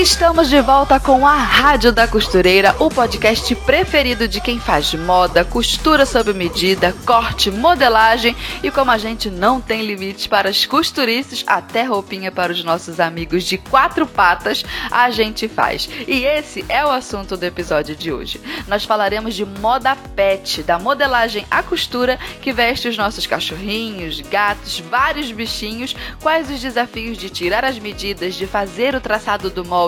Estamos de volta com a Rádio da Costureira, o podcast preferido de quem faz moda, costura sob medida, corte, modelagem e como a gente não tem limites para as costurices, até roupinha para os nossos amigos de quatro patas, a gente faz. E esse é o assunto do episódio de hoje. Nós falaremos de moda pet, da modelagem à costura que veste os nossos cachorrinhos, gatos, vários bichinhos, quais os desafios de tirar as medidas, de fazer o traçado do molde,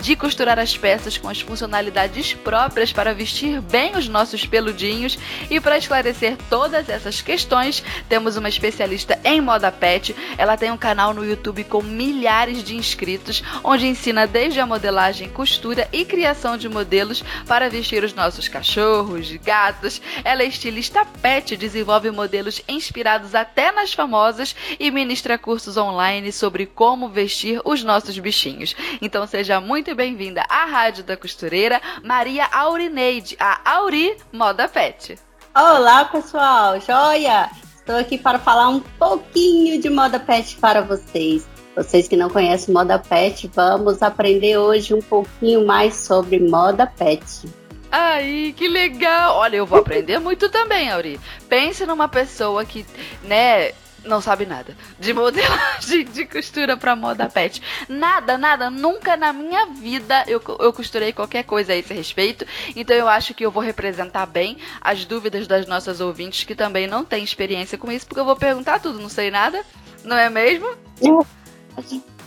de costurar as peças com as funcionalidades próprias para vestir bem os nossos peludinhos. E para esclarecer todas essas questões, temos uma especialista em moda pet. Ela tem um canal no YouTube com milhares de inscritos, onde ensina desde a modelagem, costura e criação de modelos para vestir os nossos cachorros, gatos. Ela é estilista pet, desenvolve modelos inspirados até nas famosas e ministra cursos online sobre como vestir os nossos bichinhos. Então então seja muito bem-vinda à Rádio da Costureira, Maria Aurineide, a Auri Moda Pet. Olá, pessoal, joia! Estou aqui para falar um pouquinho de moda pet para vocês. Vocês que não conhecem moda pet, vamos aprender hoje um pouquinho mais sobre moda pet. Aí, que legal! Olha, eu vou aprender muito também, Auri. Pense numa pessoa que, né, não sabe nada de modelagem de costura para moda pet. Nada, nada, nunca na minha vida eu, eu costurei qualquer coisa a esse respeito. Então eu acho que eu vou representar bem as dúvidas das nossas ouvintes que também não têm experiência com isso, porque eu vou perguntar tudo, não sei nada, não é mesmo?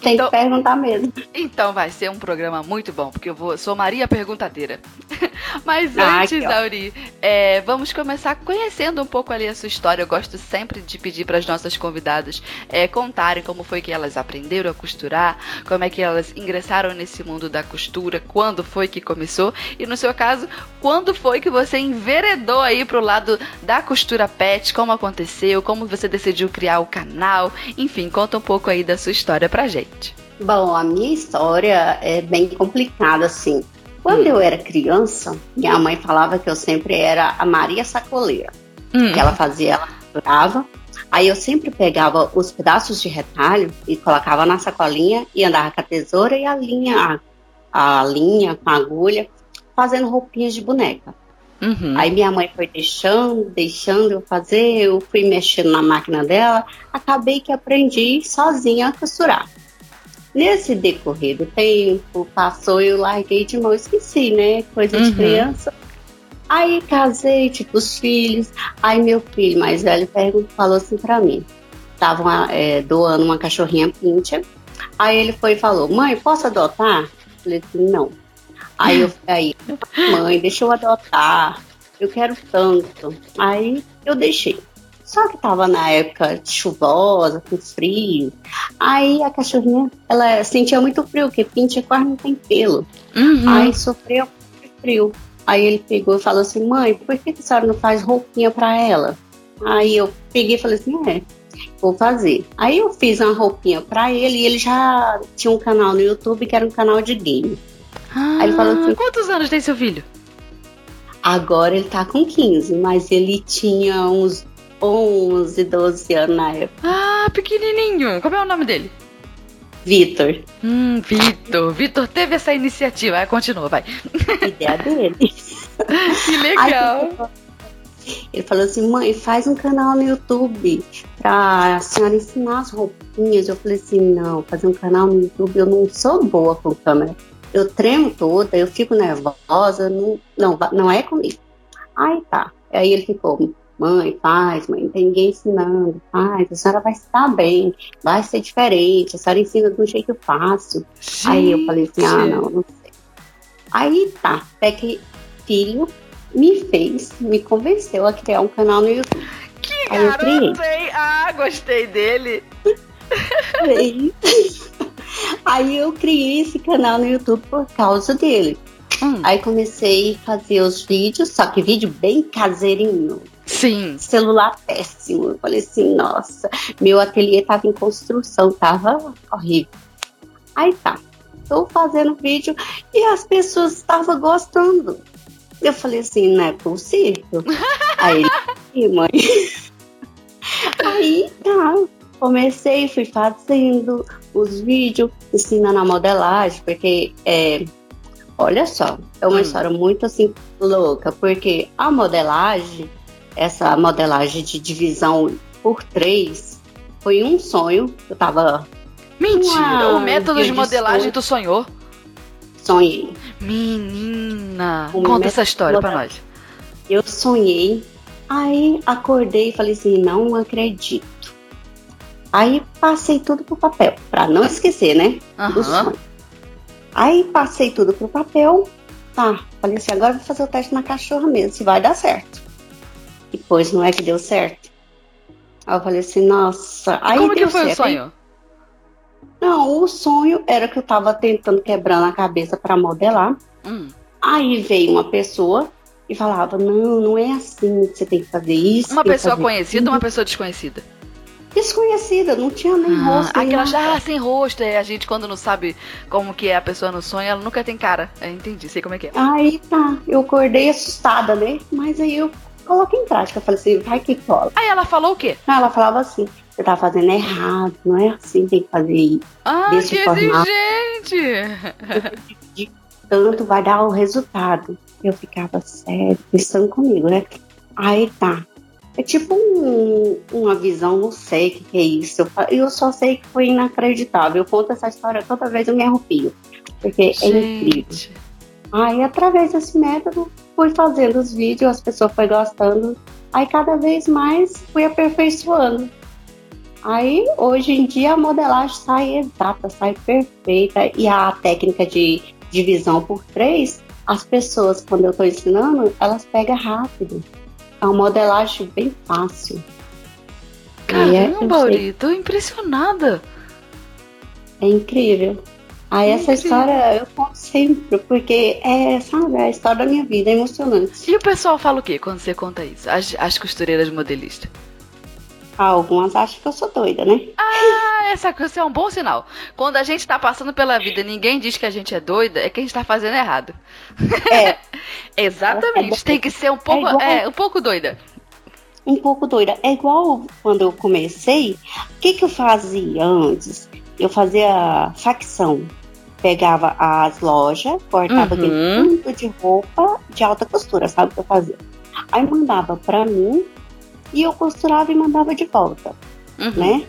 Tem então, que perguntar mesmo. Então vai ser um programa muito bom, porque eu vou, sou Maria Perguntadeira. Mas ah, antes, Auri, é, vamos começar conhecendo um pouco ali a sua história. Eu gosto sempre de pedir para as nossas convidadas é, contarem como foi que elas aprenderam a costurar, como é que elas ingressaram nesse mundo da costura, quando foi que começou e, no seu caso, quando foi que você enveredou aí pro lado da costura pet, como aconteceu, como você decidiu criar o canal, enfim, conta um pouco aí da sua história pra gente. Bom, a minha história é bem complicada, assim. Quando hum. eu era criança, minha mãe falava que eu sempre era a Maria Sacoleira. Hum. Que ela fazia, ela costurava. Aí eu sempre pegava os pedaços de retalho e colocava na sacolinha e andava com a tesoura e a linha, a, a linha com a agulha, fazendo roupinhas de boneca. Uhum. Aí minha mãe foi deixando, deixando eu fazer, eu fui mexendo na máquina dela, acabei que aprendi sozinha a costurar. Nesse decorrer do tempo, passou, eu larguei de mão, esqueci, né? Coisa uhum. de criança. Aí casei, tipo, os filhos. Aí meu filho mais velho perguntou, falou assim pra mim. Estavam é, doando uma cachorrinha pincha. Aí ele foi e falou, mãe, posso adotar? Eu falei assim, não. Aí eu aí, mãe, deixa eu adotar. Eu quero tanto. Aí eu deixei. Só que tava na época chuvosa, com frio. Aí a cachorrinha, ela sentia muito frio, porque pinche quase não tem pelo. Uhum. Aí sofreu muito frio. Aí ele pegou e falou assim, mãe, por que a senhora não faz roupinha para ela? Aí eu peguei e falei assim, é, vou fazer. Aí eu fiz uma roupinha para ele e ele já tinha um canal no YouTube que era um canal de game. Ah, Aí ele falou assim, quantos anos tem seu filho? Agora ele tá com 15, mas ele tinha uns 11, 12 anos na época. Ah, pequenininho. Como é o nome dele? Vitor. Hum, Vitor. Vitor teve essa iniciativa. Continua, vai. Ideia dele. que legal. Aí, ele falou assim, mãe, faz um canal no YouTube pra a senhora ensinar as roupinhas. Eu falei assim, não, fazer um canal no YouTube, eu não sou boa com câmera. Eu tremo toda, eu fico nervosa, não, não, não é comigo. Aí tá. Aí ele ficou, Mãe, faz, mãe, não tem ninguém ensinando, faz, a senhora vai estar bem, vai ser diferente, a senhora ensina de um jeito fácil. Gente. Aí eu falei assim, ah, não, não sei. Aí tá, até que filho me fez, me convenceu a criar um canal no YouTube. Que Aí garoto, hein? Ah, gostei dele. Aí eu criei esse canal no YouTube por causa dele. Hum. Aí comecei a fazer os vídeos, só que vídeo bem caseirinho. Sim. Celular péssimo. Eu falei assim, nossa, meu ateliê tava em construção, tava horrível. Aí tá, tô fazendo vídeo e as pessoas estavam gostando. Eu falei assim, não é possível. Aí ele, mãe. Aí tá, comecei, fui fazendo os vídeos, ensinando a modelagem, porque é, olha só, é uma hum. história muito assim louca, porque a modelagem, essa modelagem de divisão por três, foi um sonho. Eu tava. Mentira! o método de modelagem tu sonhou? Sonhei. Menina! O Conta essa história para nós. Eu sonhei, aí acordei e falei assim: não acredito. Aí passei tudo pro papel, para não esquecer, né? Uhum. Do sonho. Aí passei tudo pro papel. Tá, falei assim, agora vou fazer o teste na cachorra mesmo, se vai dar certo. Depois não é que deu certo. Aí eu falei assim, nossa. Aí Como que foi certo. o sonho? Não, o sonho era que eu tava tentando quebrar na cabeça para modelar. Hum. Aí veio uma pessoa e falava: Não, não é assim que você tem que fazer isso. Uma pessoa conhecida ou uma pessoa desconhecida? desconhecida, não tinha nem ah, rosto. Aquela já ah, sem rosto, é a gente quando não sabe como que é a pessoa no sonho, ela nunca tem cara. É, entendi, sei como é que é. Aí tá, eu acordei assustada, né? Mas aí eu coloquei em prática, falei assim, vai que cola. Aí ela falou o quê? Ela falava assim, você tá fazendo errado, não é assim, tem que fazer isso. Ah, que exigente! De tanto vai dar o resultado. Eu ficava sério, pensando comigo, né? Aí tá, é tipo um, uma visão, não sei o que, que, é isso. Eu, eu, só sei que foi inacreditável. Eu conto essa história toda vez eu me arrepio. Porque Gente. é incrível. Aí, através desse método, fui fazendo os vídeos, as pessoas foram gostando. Aí, cada vez mais, fui aperfeiçoando. Aí, hoje em dia, a modelagem sai exata, sai perfeita. E a técnica de divisão por três, as pessoas, quando eu estou ensinando, elas pegam rápido. É uma modelagem bem fácil. Caramba, Auri, tô impressionada. É incrível. Aí essa história eu conto sempre, porque é, sabe, é a história da minha vida, é emocionante. E o pessoal fala o quê quando você conta isso? As, as costureiras modelistas? algumas acham que eu sou doida, né? Ah, essa coisa é um bom sinal. Quando a gente tá passando pela vida e ninguém diz que a gente é doida, é que a gente tá fazendo errado. É. Exatamente. Tem que ser um pouco, é, igual... é, um pouco doida. Um pouco doida. É igual quando eu comecei, o que, que eu fazia antes? Eu fazia facção. Pegava as lojas, cortava uhum. aquele tanto de roupa de alta costura, sabe o que eu fazia? Aí mandava pra mim e eu costurava e mandava de volta, uhum. né?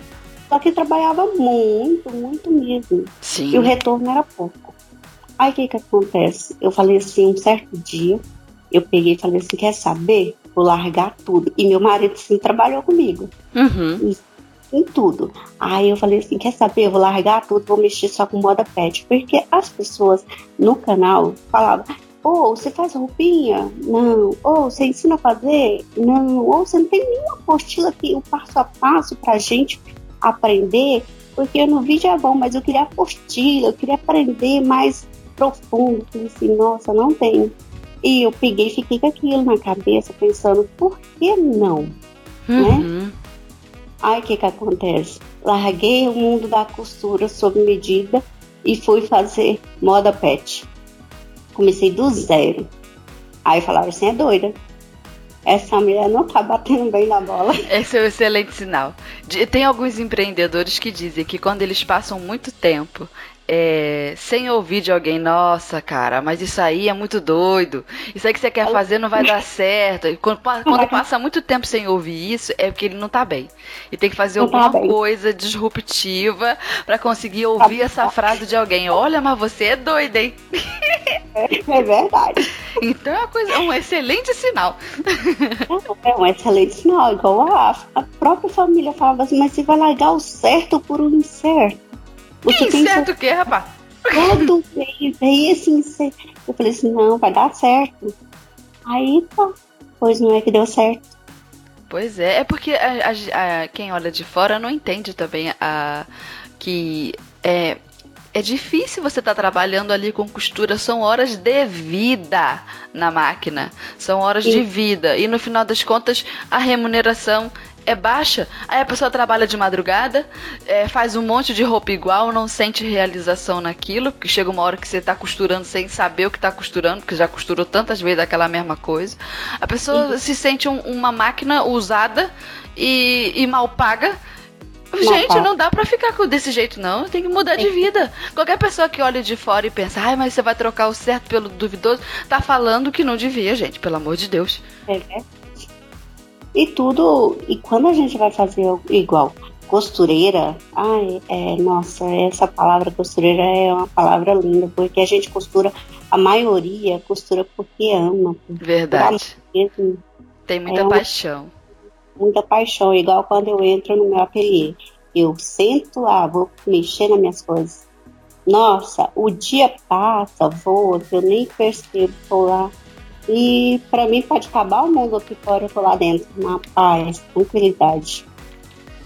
Só que trabalhava muito, muito mesmo. Sim. E o retorno era pouco. Aí o que que acontece? Eu falei assim, um certo dia, eu peguei e falei assim, quer saber? Vou largar tudo. E meu marido assim, trabalhou comigo. Uhum. Em, em tudo. Aí eu falei assim, quer saber? Eu vou largar tudo, vou mexer só com moda pet. Porque as pessoas no canal falavam, ou você faz roupinha? Não. Ou você ensina a fazer? Não. Ou você não tem nenhuma apostila aqui, o passo a passo pra gente aprender? Porque no vídeo é bom, mas eu queria apostila, eu queria aprender mais profundo. Eu assim, nossa, não tem. E eu peguei e fiquei com aquilo na cabeça, pensando, por que não? Né? Uhum. Né? Aí o que que acontece? Larguei o mundo da costura sob medida e fui fazer moda pet comecei do zero. Aí falaram assim, é doida. Essa mulher não tá batendo bem na bola. Esse é um excelente sinal. Tem alguns empreendedores que dizem que quando eles passam muito tempo é, sem ouvir de alguém, nossa, cara, mas isso aí é muito doido. Isso aí que você quer fazer não vai dar certo. E quando, quando passa muito tempo sem ouvir isso, é porque ele não tá bem. E tem que fazer não tá alguma tá coisa disruptiva para conseguir ouvir essa frase de alguém. Olha, mas você é doida, hein? É verdade. Então é, uma coisa, é um excelente sinal. É um excelente sinal, igual a, a própria família falava assim, mas você vai largar o certo por um incerto. Você que incerto o quê, rapaz? Todo mês, aí assim, eu falei assim, não, vai dar certo. Aí tá, pois não é que deu certo. Pois é, é porque a, a, a, quem olha de fora não entende também a, que é, é difícil você estar tá trabalhando ali com costura. São horas de vida na máquina. São horas Sim. de vida. E no final das contas, a remuneração é baixa. Aí a pessoa trabalha de madrugada, é, faz um monte de roupa igual, não sente realização naquilo, porque chega uma hora que você está costurando sem saber o que está costurando, porque já costurou tantas vezes aquela mesma coisa. A pessoa uhum. se sente um, uma máquina usada e, e mal paga. Gente, não dá pra ficar desse jeito, não. Tem que mudar de vida. Qualquer pessoa que olha de fora e pensa, ai, mas você vai trocar o certo pelo duvidoso, tá falando que não devia, gente, pelo amor de Deus. É, e tudo. E quando a gente vai fazer igual costureira, ai, é, nossa, essa palavra costureira é uma palavra linda, porque a gente costura, a maioria costura porque ama. Verdade. Mesmo. Tem muita é paixão. Uma, muita paixão, igual quando eu entro no meu ateliê. Eu sento lá, vou mexer nas minhas coisas. Nossa, o dia passa, voa, eu nem percebo, tô lá e para mim pode acabar o mundo aqui fora, eu tô lá dentro, na paz, tranquilidade.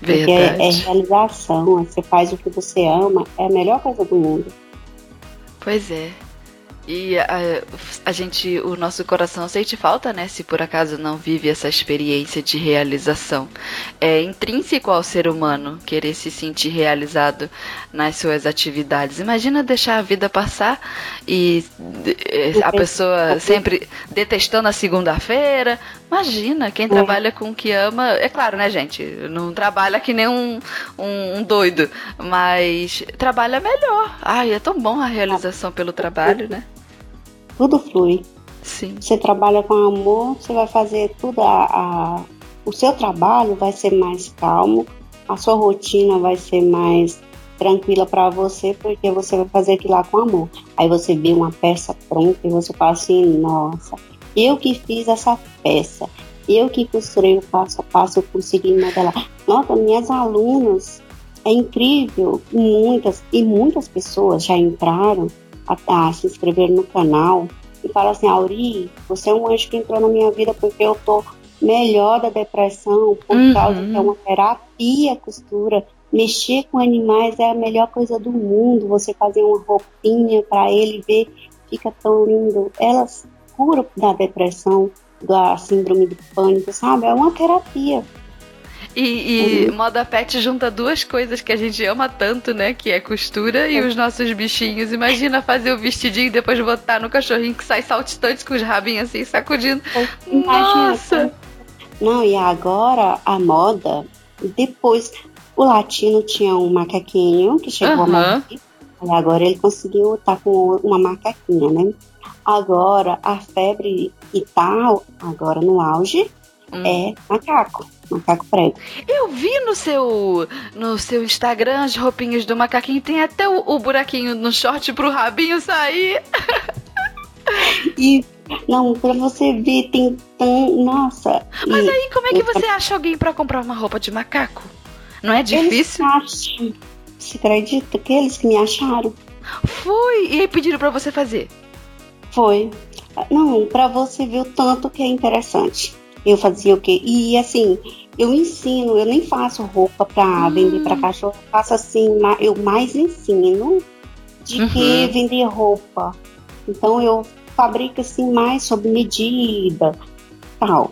Verdade. Porque é, é realização, você faz o que você ama, é a melhor coisa do mundo. Pois é. E a, a, gente, o nosso coração sente falta, né? Se por acaso não vive essa experiência de realização. É intrínseco ao ser humano querer se sentir realizado nas suas atividades. Imagina deixar a vida passar e a pessoa sempre detestando a segunda-feira. Imagina, quem trabalha com o que ama. É claro, né, gente? Não trabalha que nem um, um, um doido, mas trabalha melhor. Ai, é tão bom a realização pelo trabalho, né? Tudo flui. Sim. Você trabalha com amor, você vai fazer tudo a, a, o seu trabalho vai ser mais calmo, a sua rotina vai ser mais tranquila para você, porque você vai fazer aquilo lá com amor. Aí você vê uma peça pronta e você fala assim, nossa, eu que fiz essa peça, eu que costurei o passo a passo, eu consegui modelar. Nossa, minhas alunas, é incrível, muitas, e muitas pessoas já entraram a, a se inscrever no canal e fala assim, Auri, você é um anjo que entrou na minha vida porque eu tô melhor da depressão por uhum. causa que é uma terapia costura. Mexer com animais é a melhor coisa do mundo. Você fazer uma roupinha para ele ver, fica tão lindo. Elas curam da depressão, da síndrome do pânico, sabe? É uma terapia. E, e uhum. Moda Pet junta duas coisas que a gente ama tanto, né? Que é costura e os nossos bichinhos. Imagina fazer o vestidinho e depois botar no cachorrinho que sai saltitante com os rabinhos assim, sacudindo. Nossa! Não, e agora a moda, depois o latino tinha um macaquinho que chegou uhum. a morrer. E agora ele conseguiu estar tá com uma macaquinha, né? Agora a febre e tal, agora no auge, hum. é macaco. Macaco prego. Eu vi no seu no seu Instagram as roupinhas do macaquinho. Tem até o, o buraquinho no short pro rabinho sair. E não, pra você ver, tem tão. Nossa. Mas aí, como é que você acha alguém para comprar uma roupa de macaco? Não é difícil? Acham. Você acredita que eles que me acharam? Foi! E aí pediram para você fazer? Foi. Não, para você ver o tanto que é interessante. Eu fazia o quê? E assim, eu ensino, eu nem faço roupa para hum. vender para cachorro, eu faço assim, eu mais ensino de uhum. que vender roupa. Então eu fabrico assim mais sob medida, tal.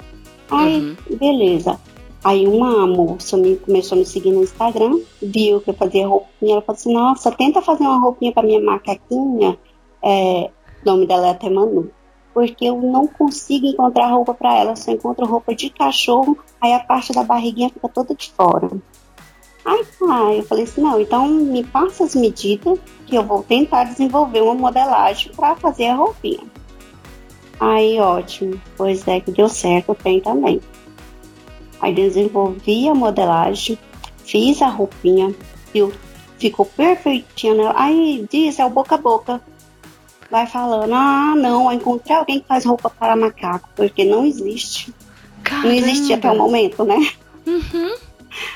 Aí, uhum. beleza. Aí uma moça me, começou a me seguir no Instagram, viu que eu fazia roupinha, ela falou assim, nossa, tenta fazer uma roupinha para minha macaquinha. É, o nome dela é até Manu porque eu não consigo encontrar roupa para ela, só encontro roupa de cachorro, aí a parte da barriguinha fica toda de fora. Aí eu falei assim, não, então me passa as medidas que eu vou tentar desenvolver uma modelagem para fazer a roupinha. Aí ótimo, pois é que deu certo, tem também. Aí desenvolvi a modelagem, fiz a roupinha, viu? Ficou perfeitinha. Né? Aí diz, é o boca a boca vai falando: ah, não, encontrei alguém que faz roupa para macaco, porque não existe. Caramba. Não existia até o momento, né? Uhum.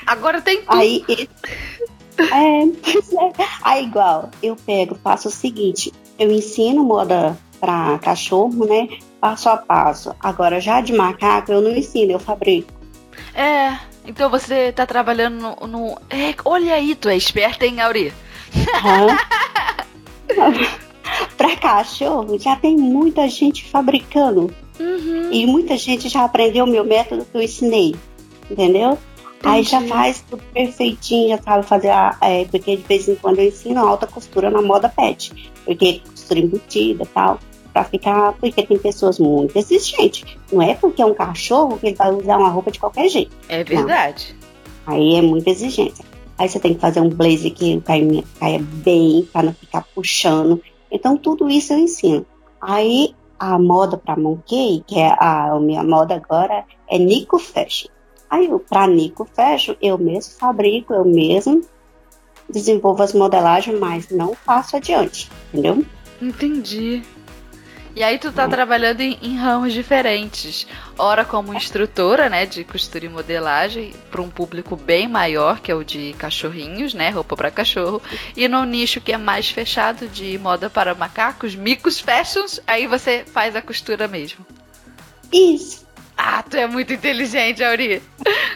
Agora tem tudo. Aí, é, é, aí igual, eu pego, faço o seguinte, eu ensino moda para cachorro, né? Passo a passo. Agora, já de macaco, eu não ensino, eu fabrico. É, então você tá trabalhando no. no... É, olha aí, tu é esperta, hein, Auri? para cachorro já tem muita gente fabricando. Uhum. E muita gente já aprendeu o meu método que eu ensinei. Entendeu? Entendi. Aí já faz tudo perfeitinho, já sabe fazer a. É, porque de vez em quando eu ensino alta costura na moda pet. Porque costura embutida e tal. Pra ficar. Porque tem pessoas muito exigentes. Não é porque é um cachorro que ele vai usar uma roupa de qualquer jeito. É verdade. Não. Aí é muita exigência. Aí você tem que fazer um blazer que caia, caia bem, para não ficar puxando. Então, tudo isso eu ensino. Aí, a moda para Monkey, que é a, minha moda agora, é Nico Fashion. Aí, para Nico Fashion, eu mesmo fabrico, eu mesmo desenvolvo as modelagens, mas não passo adiante, entendeu? Entendi. E aí tu tá trabalhando em, em, ramos diferentes. Ora como instrutora, né, de costura e modelagem para um público bem maior, que é o de cachorrinhos, né, roupa para cachorro, e no nicho que é mais fechado de moda para macacos, micos fashions, aí você faz a costura mesmo. Isso. Ah, tu é muito inteligente, Auri.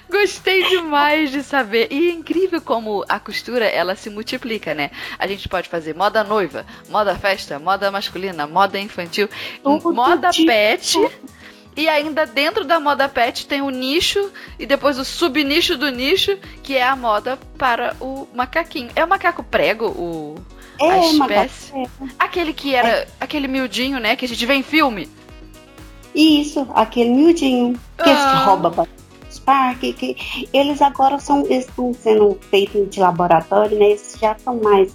Gostei demais de saber. E é incrível como a costura, ela se multiplica, né? A gente pode fazer moda noiva, moda festa, moda masculina, moda infantil, Todo moda tipo. pet. E ainda dentro da moda pet tem o nicho e depois o subnicho do nicho, que é a moda para o macaquinho. É o macaco prego, o é, a espécie. Aquele que era é. aquele miudinho, né, que a gente vê em filme. Isso, aquele miudinho que ah. rouba Spark, que eles agora são, estão sendo feitos de laboratório, né? Eles já são mais,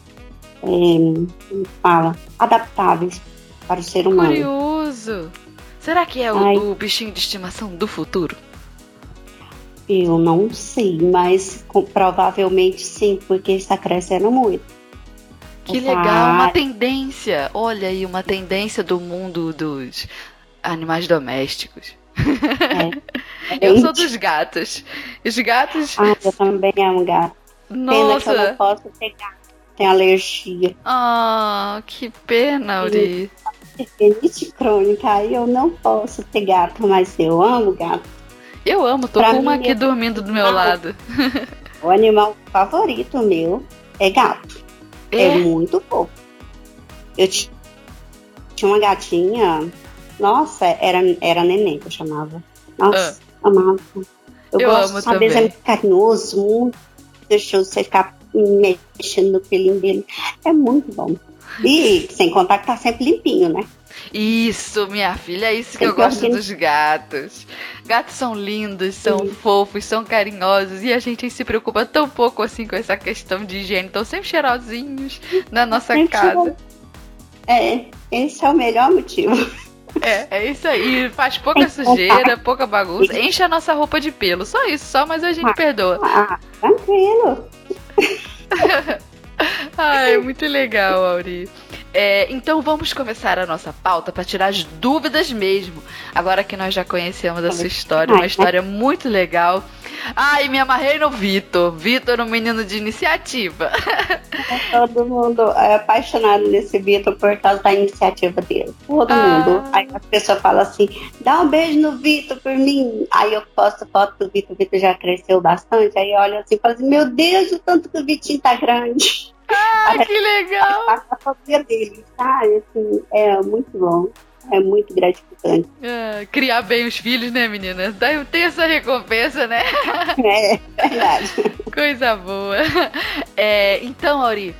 é, fala, adaptáveis para o ser humano. Curioso. Será que é o, o bichinho de estimação do futuro? Eu não sei, mas com, provavelmente sim, porque está crescendo muito. Que legal, uma tendência. Olha aí, uma tendência do mundo dos animais domésticos. É. eu sou dos gatos. Os gatos. Ah, eu também amo gato. Nossa. Pena que eu não posso ter gato. Tenho alergia. Ah, que pena, Uri. Rinite crônica, aí eu não posso ter gato, mas eu amo gato. Eu amo, tô pra com uma aqui é... dormindo do meu lado. O animal favorito meu é gato. É, é muito fofo. Eu tinha uma gatinha nossa, era, era neném que eu chamava. Nossa, ah. amava. Eu, eu gosto, às vezes é muito carinhoso, muito deixou você ficar mexendo no pelinho dele. É muito bom. E sem contar que tá sempre limpinho, né? Isso, minha filha, é isso que eu gosto dos gatos. Gatos são lindos, são Sim. fofos, são carinhosos e a gente se preocupa tão pouco assim com essa questão de higiene. Estão sempre cheirosinhos na nossa sempre casa. É, esse é o melhor motivo. É, é isso aí. Faz pouca sujeira, pouca bagunça. Enche a nossa roupa de pelo. Só isso, só, mas a gente ah, perdoa. Ah, tranquilo. Ai, muito legal, Auri. É, então vamos começar a nossa pauta para tirar as dúvidas mesmo. Agora que nós já conhecemos a sua história, uma história muito legal. Ai, me amarrei no Vitor. Vitor, um menino de iniciativa. Todo mundo é apaixonado nesse Vitor por causa da iniciativa dele. Todo ah. mundo. Aí a pessoa fala assim: dá um beijo no Vitor por mim. Aí eu posto foto do Vitor. O Vitor já cresceu bastante. Aí olha assim e fala assim: meu Deus, o tanto que o Vitinho tá grande. Ah, que legal! A família dele, sabe? Assim, é muito bom. É muito gratificante. É, criar bem os filhos, né, menina? Tem essa recompensa, né? É, verdade. Coisa boa. É, então, Auri,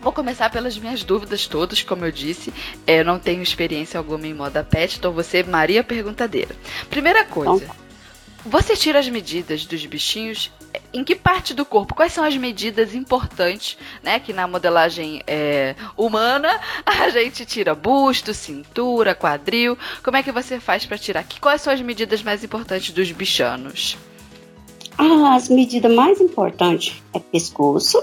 Vou começar pelas minhas dúvidas todas, como eu disse. É, eu não tenho experiência alguma em moda pet, então você, Maria Perguntadeira. Primeira coisa, então, você tira as medidas dos bichinhos em que parte do corpo? Quais são as medidas importantes, né? Que na modelagem é, humana a gente tira busto, cintura, quadril. Como é que você faz para tirar? Que, quais são as medidas mais importantes dos bichanos? Ah, as medidas mais importantes é pescoço,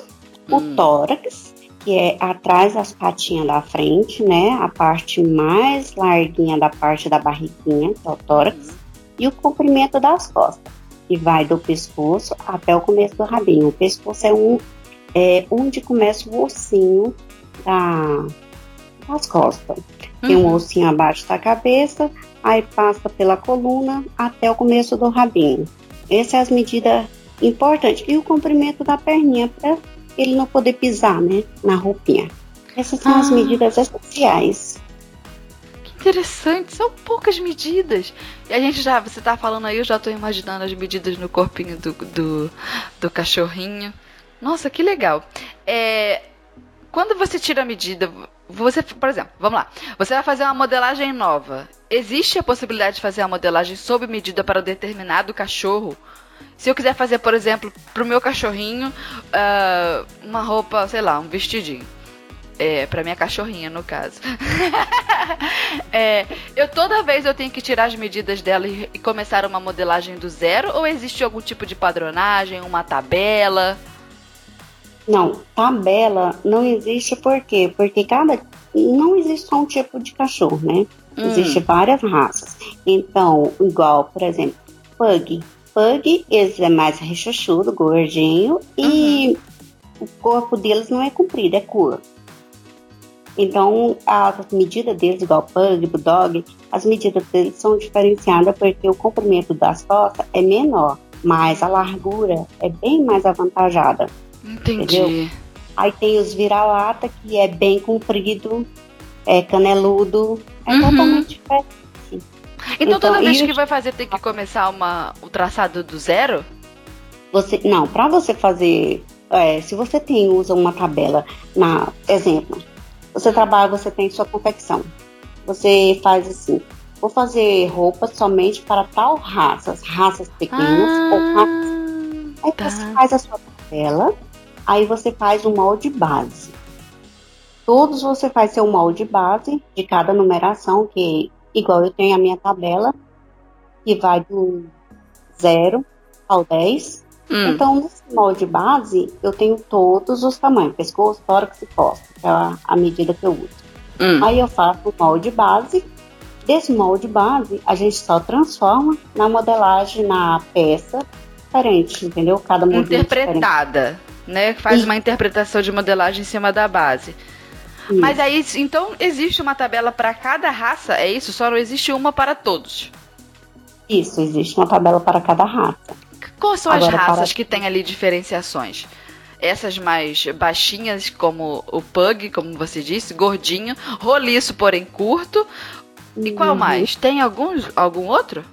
hum. o tórax, que é atrás das patinhas da frente, né? A parte mais larguinha da parte da barriguinha, que é o tórax. Hum e o comprimento das costas, que vai do pescoço até o começo do rabinho. O pescoço é, um, é onde começa o ossinho da, das costas. Tem um uhum. ossinho abaixo da cabeça, aí passa pela coluna até o começo do rabinho. Essas são as medidas importantes. E o comprimento da perninha para ele não poder pisar, né, na roupinha. Essas são ah. as medidas essenciais. Interessante, são poucas medidas. E a gente já, você tá falando aí, eu já tô imaginando as medidas no corpinho do, do, do cachorrinho. Nossa, que legal. É, quando você tira a medida, você, por exemplo, vamos lá. Você vai fazer uma modelagem nova. Existe a possibilidade de fazer a modelagem sob medida para determinado cachorro? Se eu quiser fazer, por exemplo, para o meu cachorrinho, uh, uma roupa, sei lá, um vestidinho. É, pra minha cachorrinha, no caso. é, eu toda vez eu tenho que tirar as medidas dela e, e, começar uma modelagem do zero? Ou existe algum tipo de padronagem, uma tabela? Não, tabela não existe por quê? Porque cada. Não existe só um tipo de cachorro, né? Hum. Existem várias raças. Então, igual, por exemplo, pug. Pug, eles é mais rechuchudo, gordinho, uhum. e o corpo deles não é comprido, é curto. Então, as medidas deles, igual Pug, Bulldog, as medidas deles são diferenciadas porque o comprimento das costas é menor, mas a largura é bem mais avantajada. Entendi. Entendeu? Aí tem os vira-lata, que é bem comprido, é caneludo, é uhum. totalmente diferente. Então, então toda vez que vai fazer tem que começar uma, o traçado do zero? Você, não, para você fazer, é, se você tem usa uma tabela, na exemplo, você trabalha, você tem sua confecção. Você faz assim, vou fazer roupas somente para tal raças, raças pequenas ah, ou raças. Aí tá. você faz a sua tabela, aí você faz o molde base. Todos você faz seu molde base de cada numeração, que igual eu tenho a minha tabela, que vai do 0 ao 10. Hum. Então, nesse molde base, eu tenho todos os tamanhos, pescoço, tórax e costas, que é a, a medida que eu uso. Hum. Aí eu faço o molde base. Desse molde base, a gente só transforma na modelagem, na peça diferente, entendeu? Cada modelo Interpretada, né? Faz uma interpretação de modelagem em cima da base. Isso. Mas aí, então, existe uma tabela para cada raça, é isso? Só não existe uma para todos? Isso, existe uma tabela para cada raça. Quais são Agora, as raças para... que têm ali diferenciações? Essas mais baixinhas, como o pug, como você disse, gordinho, roliço, porém curto. E qual uhum. mais? Tem alguns, algum outro?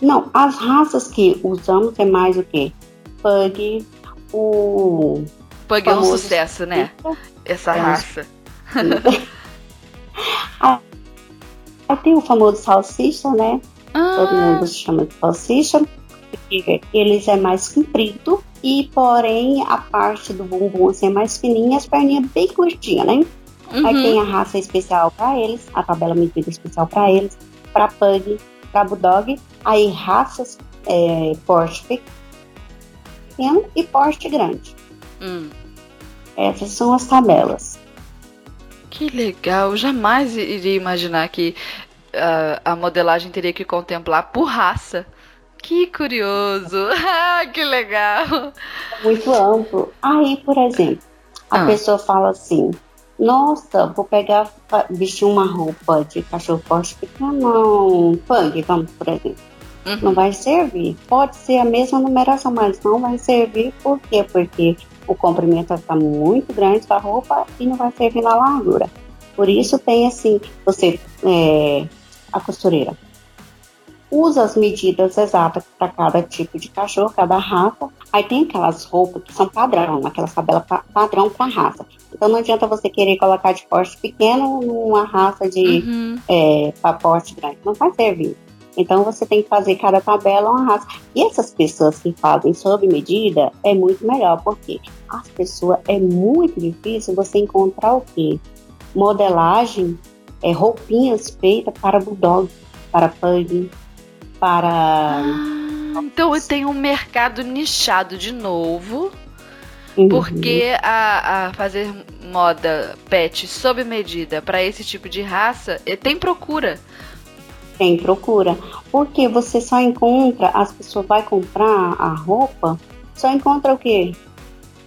Não, as raças que usamos é mais o quê? Pug, o. Pug é um sucesso, né? Essa é raça. ah, tem o famoso salsicha, né? Ah. Todo mundo chama de salsicha eles é mais comprido e porém a parte do bumbum assim, é mais fininha, as perninhas bem curtinhas, né? Uhum. Aí tem a raça especial para eles, a tabela medida especial para eles, para pug, para bulldog, aí raças é, porte pequeno e porte grande. Hum. Essas são as tabelas. Que legal! Jamais iria imaginar que uh, a modelagem teria que contemplar por raça. Que curioso! Ah, que legal! Muito amplo. Aí, por exemplo, a ah. pessoa fala assim: Nossa, vou pegar, vestir uma roupa de cachorro forte pequeno, não, punk, vamos, por exemplo. Uhum. Não vai servir. Pode ser a mesma numeração, mas não vai servir. Por quê? Porque o comprimento vai ficar muito grande da roupa e não vai servir na largura. Por isso tem assim, você, é, a costureira usa as medidas exatas para cada tipo de cachorro, cada raça. Aí tem aquelas roupas que são padrão, aquelas tabelas padrão para raça. Então não adianta você querer colocar de porte pequeno numa raça de uhum. é, porte grande. Não vai servir. Então você tem que fazer cada tabela uma raça. E essas pessoas que fazem sob medida é muito melhor, porque as pessoas é muito difícil você encontrar o quê? Modelagem, é, roupinhas feitas para bulldog, para pug, para. Ah, então tem um mercado nichado de novo. Uhum. Porque a, a, fazer moda pet sob medida para esse tipo de raça eh, tem procura. Tem procura. Porque você só encontra, as pessoas vão comprar a roupa, só encontra o quê?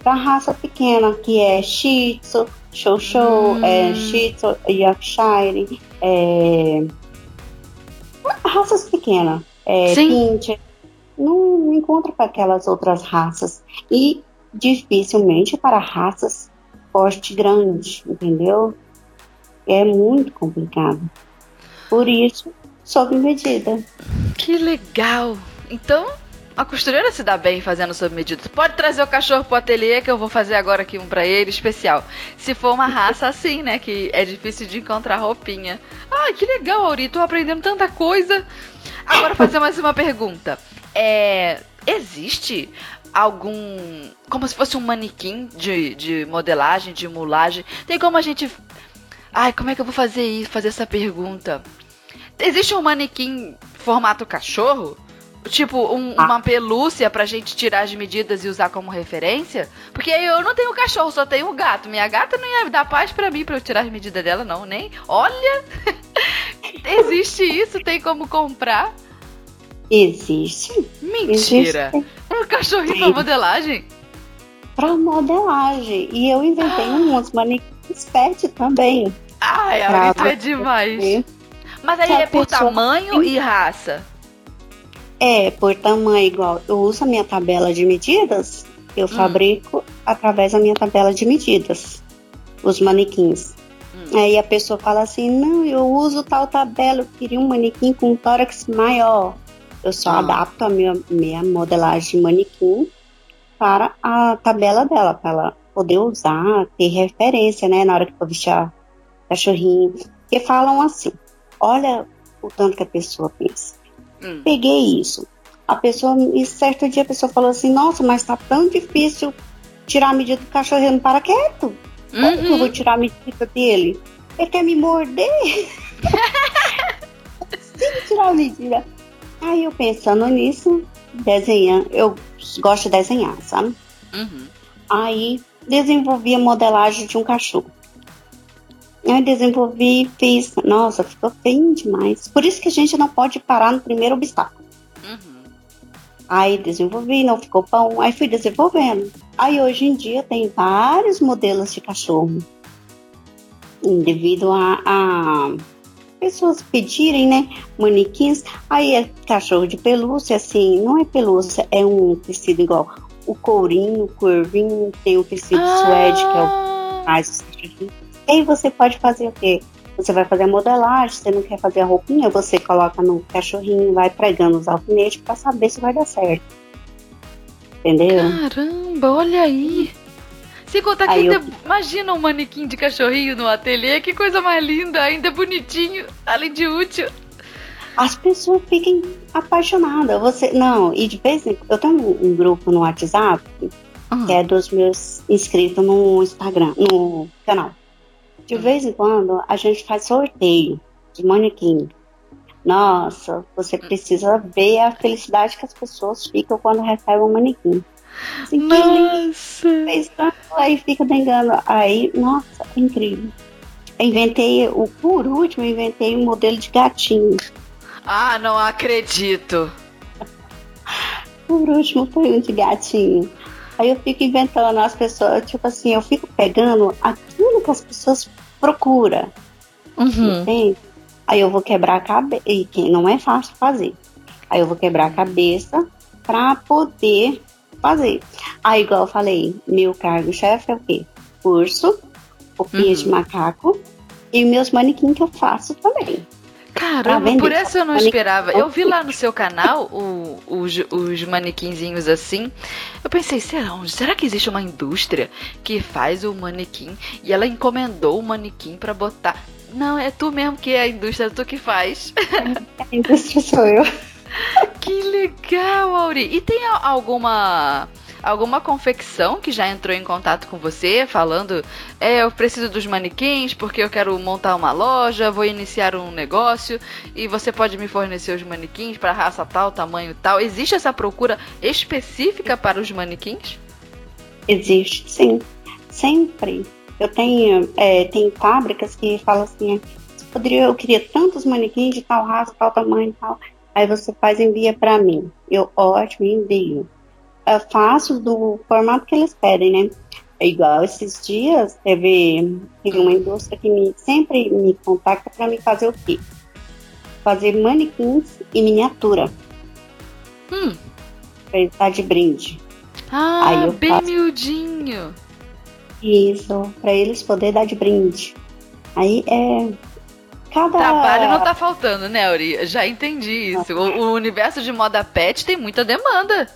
Da raça pequena, que é Shih Tzu, Show Show, hum. é, Shih Tzu, Yorkshire, é, raças pequenas, é, Pinter, não, não encontra com aquelas outras raças. E dificilmente para raças porte grande, entendeu? É muito complicado. Por isso, sob medida. Que legal! Então, a costureira se dá bem fazendo sob medida. Pode trazer o cachorro pro ateliê que eu vou fazer agora aqui um para ele especial. Se for uma raça assim, né, que é difícil de encontrar roupinha. Ah, que legal, Auri, tô aprendendo tanta coisa. Agora fazer mais uma pergunta. É, existe algum. Como se fosse um manequim de, de modelagem, de mulagem. Tem como a gente. Ai, como é que eu vou fazer isso? Fazer essa pergunta. Existe um manequim formato cachorro? Tipo, um, ah. uma pelúcia pra gente tirar as medidas e usar como referência? Porque eu não tenho cachorro, só tenho gato. Minha gata não ia dar paz pra mim pra eu tirar as medidas dela, não, nem. Olha! Existe isso? Tem como comprar? Existe. Mentira! Existe. Um cachorrinho Sim. pra modelagem? Pra modelagem. E eu inventei ah. uns manequins pet também. Ai, a é demais. Mas aí é por tamanho e raça? É, por tamanho igual. Eu uso a minha tabela de medidas, eu hum. fabrico através da minha tabela de medidas os manequins. Hum. Aí a pessoa fala assim: não, eu uso tal tabela, eu queria um manequim com um tórax maior. Eu só ah. adapto a minha, minha modelagem de manequim para a tabela dela, para ela poder usar, ter referência, né, na hora que for vestir a cachorrinho. Que falam assim: olha o tanto que a pessoa pensa. Hum. Peguei isso. A pessoa, e certo dia a pessoa falou assim, nossa, mas tá tão difícil tirar a medida do cachorro, não para quieto. Como uhum. que eu vou uhum. tirar a medida dele? Ele quer me morder? Sim, tirar a medida. Aí eu pensando nisso, desenhando, eu gosto de desenhar, sabe? Uhum. Aí desenvolvi a modelagem de um cachorro. Eu desenvolvi, fiz. Nossa, ficou bem demais. Por isso que a gente não pode parar no primeiro obstáculo. Uhum. Aí desenvolvi, não ficou bom. Aí fui desenvolvendo. Aí hoje em dia tem vários modelos de cachorro. Devido a, a pessoas pedirem, né? Manequins. Aí é cachorro de pelúcia, assim, não é pelúcia, é um tecido igual. O courinho, o curvinho, tem o tecido ah. suede, que é o mais e aí você pode fazer o quê? Você vai fazer a modelagem, você não quer fazer a roupinha, você coloca no cachorrinho, vai pregando os alfinetes para saber se vai dar certo. Entendeu? Caramba, olha aí. Se contar que ainda. Eu... Imagina um manequim de cachorrinho no ateliê, que coisa mais linda, ainda bonitinho, além de útil. As pessoas ficam apaixonadas. Você. Não, e de vez em quando. Eu tenho um, um grupo no WhatsApp uhum. que é dos meus inscritos no Instagram, no canal. De vez em quando a gente faz sorteio de manequim. Nossa, você precisa ver a felicidade que as pessoas ficam quando recebem um manequim. Assim, nossa! Aí fica dengando. Aí, nossa, é incrível. Eu inventei, o, por último, inventei um modelo de gatinho. Ah, não acredito! por último foi um de gatinho. Aí eu fico inventando as pessoas, tipo assim, eu fico pegando aquilo que as pessoas procuram. Uhum. Entende? Aí eu vou quebrar a cabeça, e que não é fácil fazer. Aí eu vou quebrar a cabeça para poder fazer. Aí, igual eu falei, meu cargo-chefe é o quê? Curso, roupinha uhum. de macaco e meus manequins que eu faço também. Caramba, por isso eu não esperava. Eu vi lá no seu canal o, os, os manequinzinhos assim. Eu pensei, será, será que existe uma indústria que faz o manequim e ela encomendou o manequim para botar? Não, é tu mesmo que é a indústria, é tu que faz. A indústria sou eu. Que legal, Auri. E tem alguma alguma confecção que já entrou em contato com você falando: é, eu preciso dos manequins porque eu quero montar uma loja, vou iniciar um negócio e você pode me fornecer os manequins para raça tal, tamanho tal. Existe essa procura específica para os manequins? Existe, sim. Sempre. Eu tenho, é, tem fábricas que falam assim: poderia, eu queria tantos manequins de tal raça, tal tamanho, tal. Aí você faz envia para mim. Eu, ótimo, envio é, faço do formato que eles pedem, né? É igual esses dias teve, teve uma indústria que me, sempre me contacta para me fazer o quê? Fazer manequins em miniatura. Hum. Pra estar de brinde. Ah, bem faço... miudinho. Isso, para eles poderem dar de brinde. Aí é. Cada... Trabalho não tá faltando, né, Uri? Já entendi isso. O, o universo de moda pet tem muita demanda.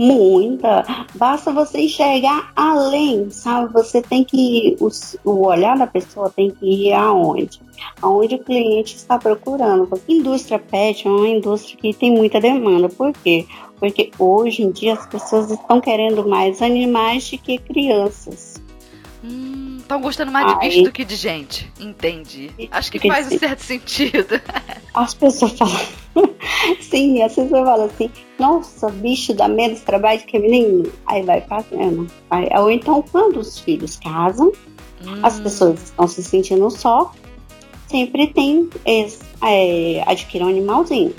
Muita. Basta você enxergar além, sabe? Você tem que. O, o olhar da pessoa tem que ir aonde? Aonde o cliente está procurando. Porque indústria pet é uma indústria que tem muita demanda. Por quê? Porque hoje em dia as pessoas estão querendo mais animais do que crianças. Estão gostando mais de bicho do que de gente. Entendi. Acho que faz um certo sentido. As pessoas falam. Sim, as pessoas falam assim: nossa, bicho dá menos trabalho que menino. Aí vai fazendo. Aí, ou então, quando os filhos casam, hum. as pessoas estão se sentindo só, sempre tem. É, adquirir um animalzinho.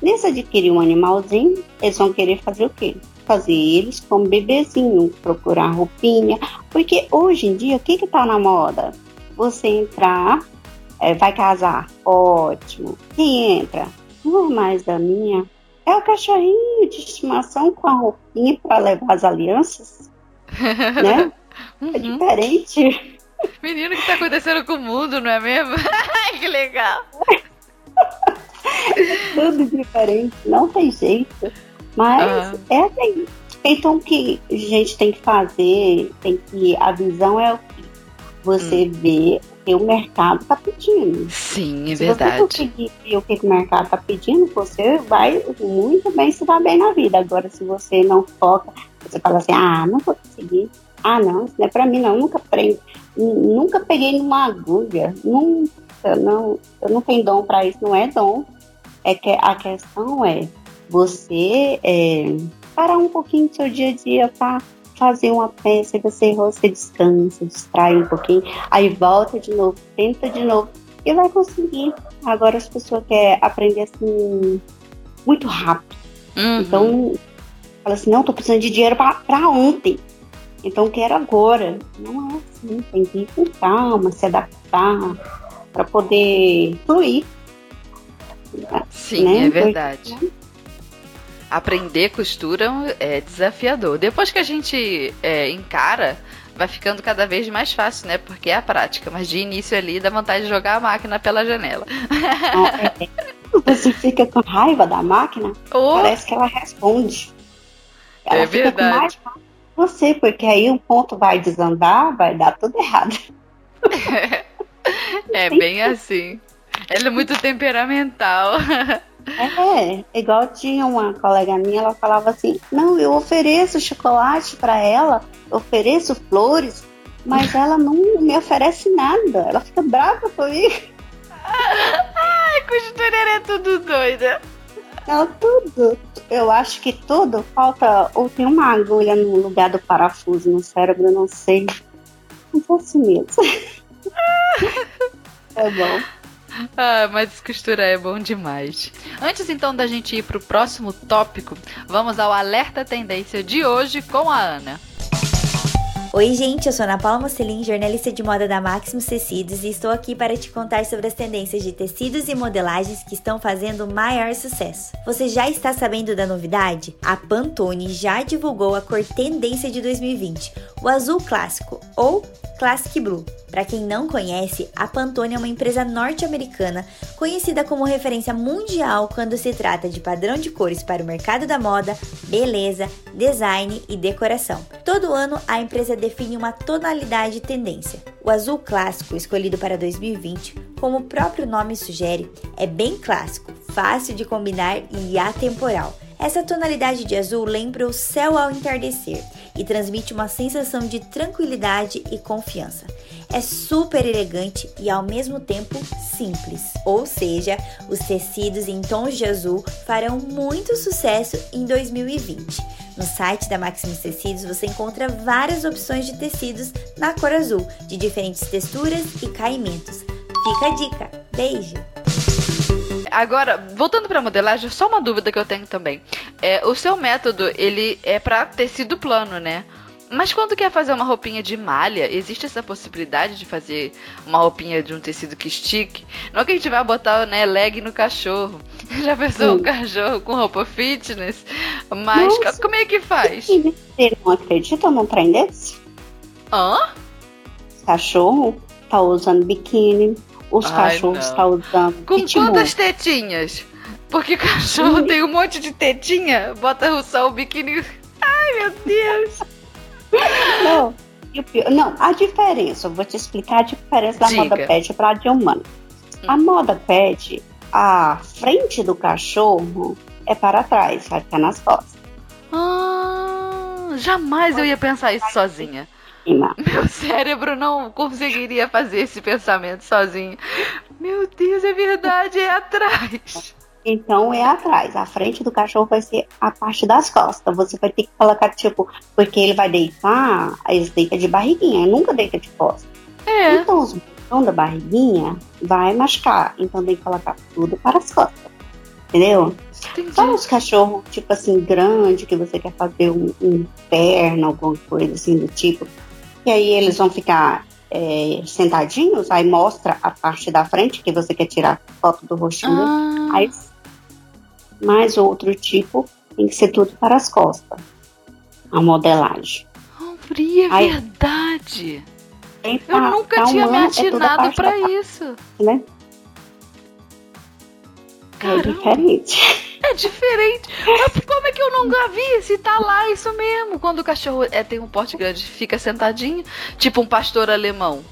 Nesse adquirir um animalzinho, eles vão querer fazer o quê? Fazer eles como bebezinho, procurar roupinha. Porque hoje em dia, o que que tá na moda? Você entrar, é, vai casar, ótimo. Quem entra? Não é mais da minha. É o cachorrinho de estimação com a roupinha para levar as alianças. né? Uhum. É diferente. Menino, o que tá acontecendo com o mundo, não é mesmo? que legal. tudo diferente, não tem jeito. Mas uhum. é assim. Então o que a gente tem que fazer, tem que. A visão é o que você hum. vê o que o mercado está pedindo. Sim, é Se verdade. Se você conseguir ver o que o mercado está pedindo, você vai muito bem se dar bem na vida. Agora, se você não foca, você fala assim, ah, não vou conseguir. Ah, não, isso não é pra mim, não. nunca prendo, nunca peguei numa agulha. Nunca, não. Eu não tenho dom para isso, não é dom é que a questão é você é, parar um pouquinho do seu dia a dia para fazer uma peça, você, você descansa, distrai um pouquinho, aí volta de novo, tenta de novo e vai conseguir. Agora as pessoas querem aprender assim muito rápido. Uhum. Então, fala assim, não, tô precisando de dinheiro para ontem. Então quero agora. Não é assim, tem que ir com calma, se adaptar para poder fluir. Sim, né? é verdade. Aprender costura é desafiador. Depois que a gente é, encara, vai ficando cada vez mais fácil, né? Porque é a prática. Mas de início ali dá vontade de jogar a máquina pela janela. É, é. Você fica com raiva da máquina, oh. parece que ela responde. Ela é fica verdade. com mais raiva você, porque aí um ponto vai desandar, vai dar tudo errado. é bem assim. Ela é muito temperamental. É, igual tinha uma colega minha, ela falava assim: Não, eu ofereço chocolate para ela, ofereço flores, mas ela não me oferece nada. Ela fica brava comigo. Ai, costureira é tudo doida. Não, tudo. Eu acho que tudo falta. Ou tem uma agulha no lugar do parafuso no cérebro, eu não sei. Não assim mesmo. é bom. Ah, mas costura é bom demais. Antes então da gente ir pro próximo tópico, vamos ao alerta tendência de hoje com a Ana. Oi, gente, eu sou Ana Paula Mocelin, jornalista de moda da Maximus Tecidos e estou aqui para te contar sobre as tendências de tecidos e modelagens que estão fazendo maior sucesso. Você já está sabendo da novidade? A Pantone já divulgou a cor tendência de 2020, o azul clássico ou Classic Blue. Para quem não conhece, a Pantone é uma empresa norte-americana conhecida como referência mundial quando se trata de padrão de cores para o mercado da moda, beleza, design e decoração. Todo ano a empresa define uma tonalidade e tendência. O azul clássico, escolhido para 2020, como o próprio nome sugere, é bem clássico, fácil de combinar e atemporal. Essa tonalidade de azul lembra o céu ao entardecer e transmite uma sensação de tranquilidade e confiança. É super elegante e ao mesmo tempo simples, ou seja, os tecidos em tons de azul farão muito sucesso em 2020. No site da Maximus Tecidos você encontra várias opções de tecidos na cor azul, de diferentes texturas e caimentos. Fica a dica. Beijo! Agora, voltando para modelagem, só uma dúvida que eu tenho também. É, o seu método, ele é para tecido plano, né? Mas quando quer fazer uma roupinha de malha, existe essa possibilidade de fazer uma roupinha de um tecido que estique? Não é que a gente vai botar né, leg no cachorro. Já pensou um cachorro com roupa fitness? Mas Nossa, como é que faz? Você não acredita num trem desse? Hã? Cachorro tá usando biquíni, os Ai, cachorros estão tá usando. Com pitbull. quantas tetinhas? Porque cachorro tem um monte de tetinha, bota só o biquíni. Ai, meu Deus! Não, não, a diferença, eu vou te explicar a diferença da Diga. moda pet para a de humano. Hum. A moda pet, a frente do cachorro é para trás, vai ficar nas costas. Ah, jamais eu ia pensar isso sozinha. Meu cérebro não conseguiria fazer esse pensamento sozinho. Meu Deus, é verdade, é atrás. Então é atrás. A frente do cachorro vai ser a parte das costas. Você vai ter que colocar, tipo, porque ele vai deitar, eles deitam de barriguinha, nunca deita de costas. É. Então os botões da barriguinha vai machucar. Então tem que colocar tudo para as costas. Entendeu? Entendi. Só os cachorros, tipo assim, grande, que você quer fazer um, um perna, alguma coisa assim do tipo. E aí eles vão ficar é, sentadinhos, aí mostra a parte da frente que você quer tirar foto do rostinho. Ah. Aí mais outro tipo tem que ser tudo para as costas. A modelagem. Oh, é Aí, verdade. Eu nunca tinha me é atinado é para isso. Né? É diferente. É diferente. Mas como é que eu nunca vi? Se tá lá, isso mesmo. Quando o cachorro é, tem um porte grande, fica sentadinho, tipo um pastor alemão.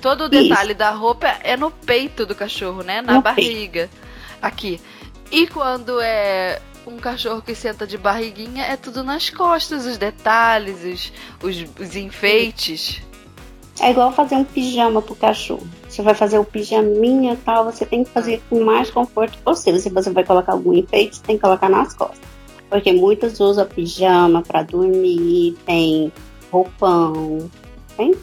Todo o detalhe isso. da roupa é no peito do cachorro, né? Na no barriga. Peito. Aqui. E quando é um cachorro que senta de barriguinha, é tudo nas costas, os detalhes, os, os, os enfeites. É igual fazer um pijama pro cachorro. Você vai fazer o pijaminha e tal, você tem que fazer com o mais conforto possível. Se você vai colocar algum enfeite, tem que colocar nas costas. Porque muitos usam pijama para dormir, tem roupão, tem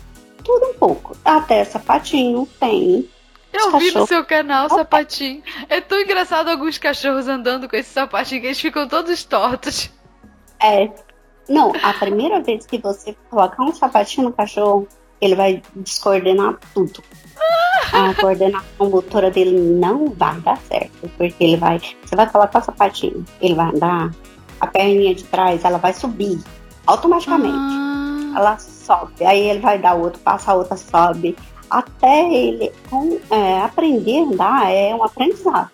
tudo um pouco. Até sapatinho tem. Eu vi no seu canal sapatinho. É tão engraçado alguns cachorros andando com esse sapatinho que eles ficam todos tortos. É. Não, a primeira vez que você colocar um sapatinho no cachorro, ele vai descoordenar tudo. A coordenação motora dele não vai dar certo, porque ele vai. Você vai colocar o sapatinho, ele vai andar, a perninha de trás, ela vai subir automaticamente. Ah. Ela sobe, aí ele vai dar outro, passa a outra, sobe até ele é, aprender a andar é um aprendizado.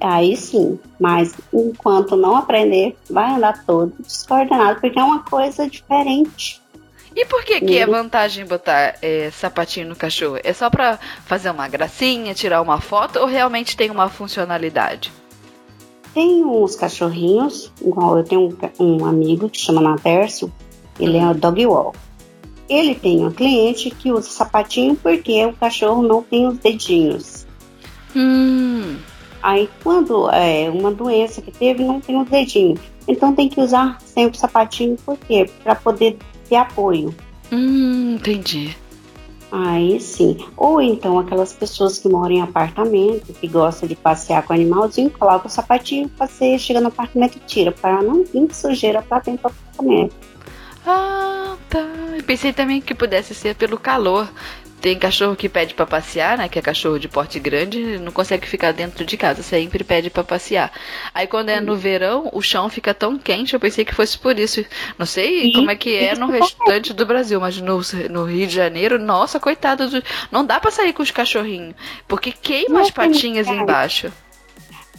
Aí sim, mas enquanto não aprender, vai andar todo descoordenado, porque é uma coisa diferente. E por que, que é vantagem botar é, sapatinho no cachorro? É só pra fazer uma gracinha, tirar uma foto ou realmente tem uma funcionalidade? Tem uns cachorrinhos, igual eu tenho um, um amigo que chama Natércio, ele é o Dog Wall. Ele tem um cliente que usa sapatinho porque o cachorro não tem os dedinhos. Hum. Aí quando é uma doença que teve, não tem os dedinhos. Então tem que usar sempre sapatinho, por quê? Para poder ter apoio. Hum, entendi. Aí sim. Ou então aquelas pessoas que moram em apartamento, que gostam de passear com o animalzinho, coloca o sapatinho, passeia, chega no apartamento e tira, para não vir sujeira para dentro do apartamento. Ah, tá. Eu pensei também que pudesse ser pelo calor. Tem cachorro que pede para passear, né? Que é cachorro de porte grande, não consegue ficar dentro de casa, sempre pede para passear. Aí quando é no verão, o chão fica tão quente, eu pensei que fosse por isso. Não sei como é que é no restante do Brasil, mas no, no Rio de Janeiro, nossa, coitado, do, não dá para sair com os cachorrinhos, porque queima as patinhas embaixo.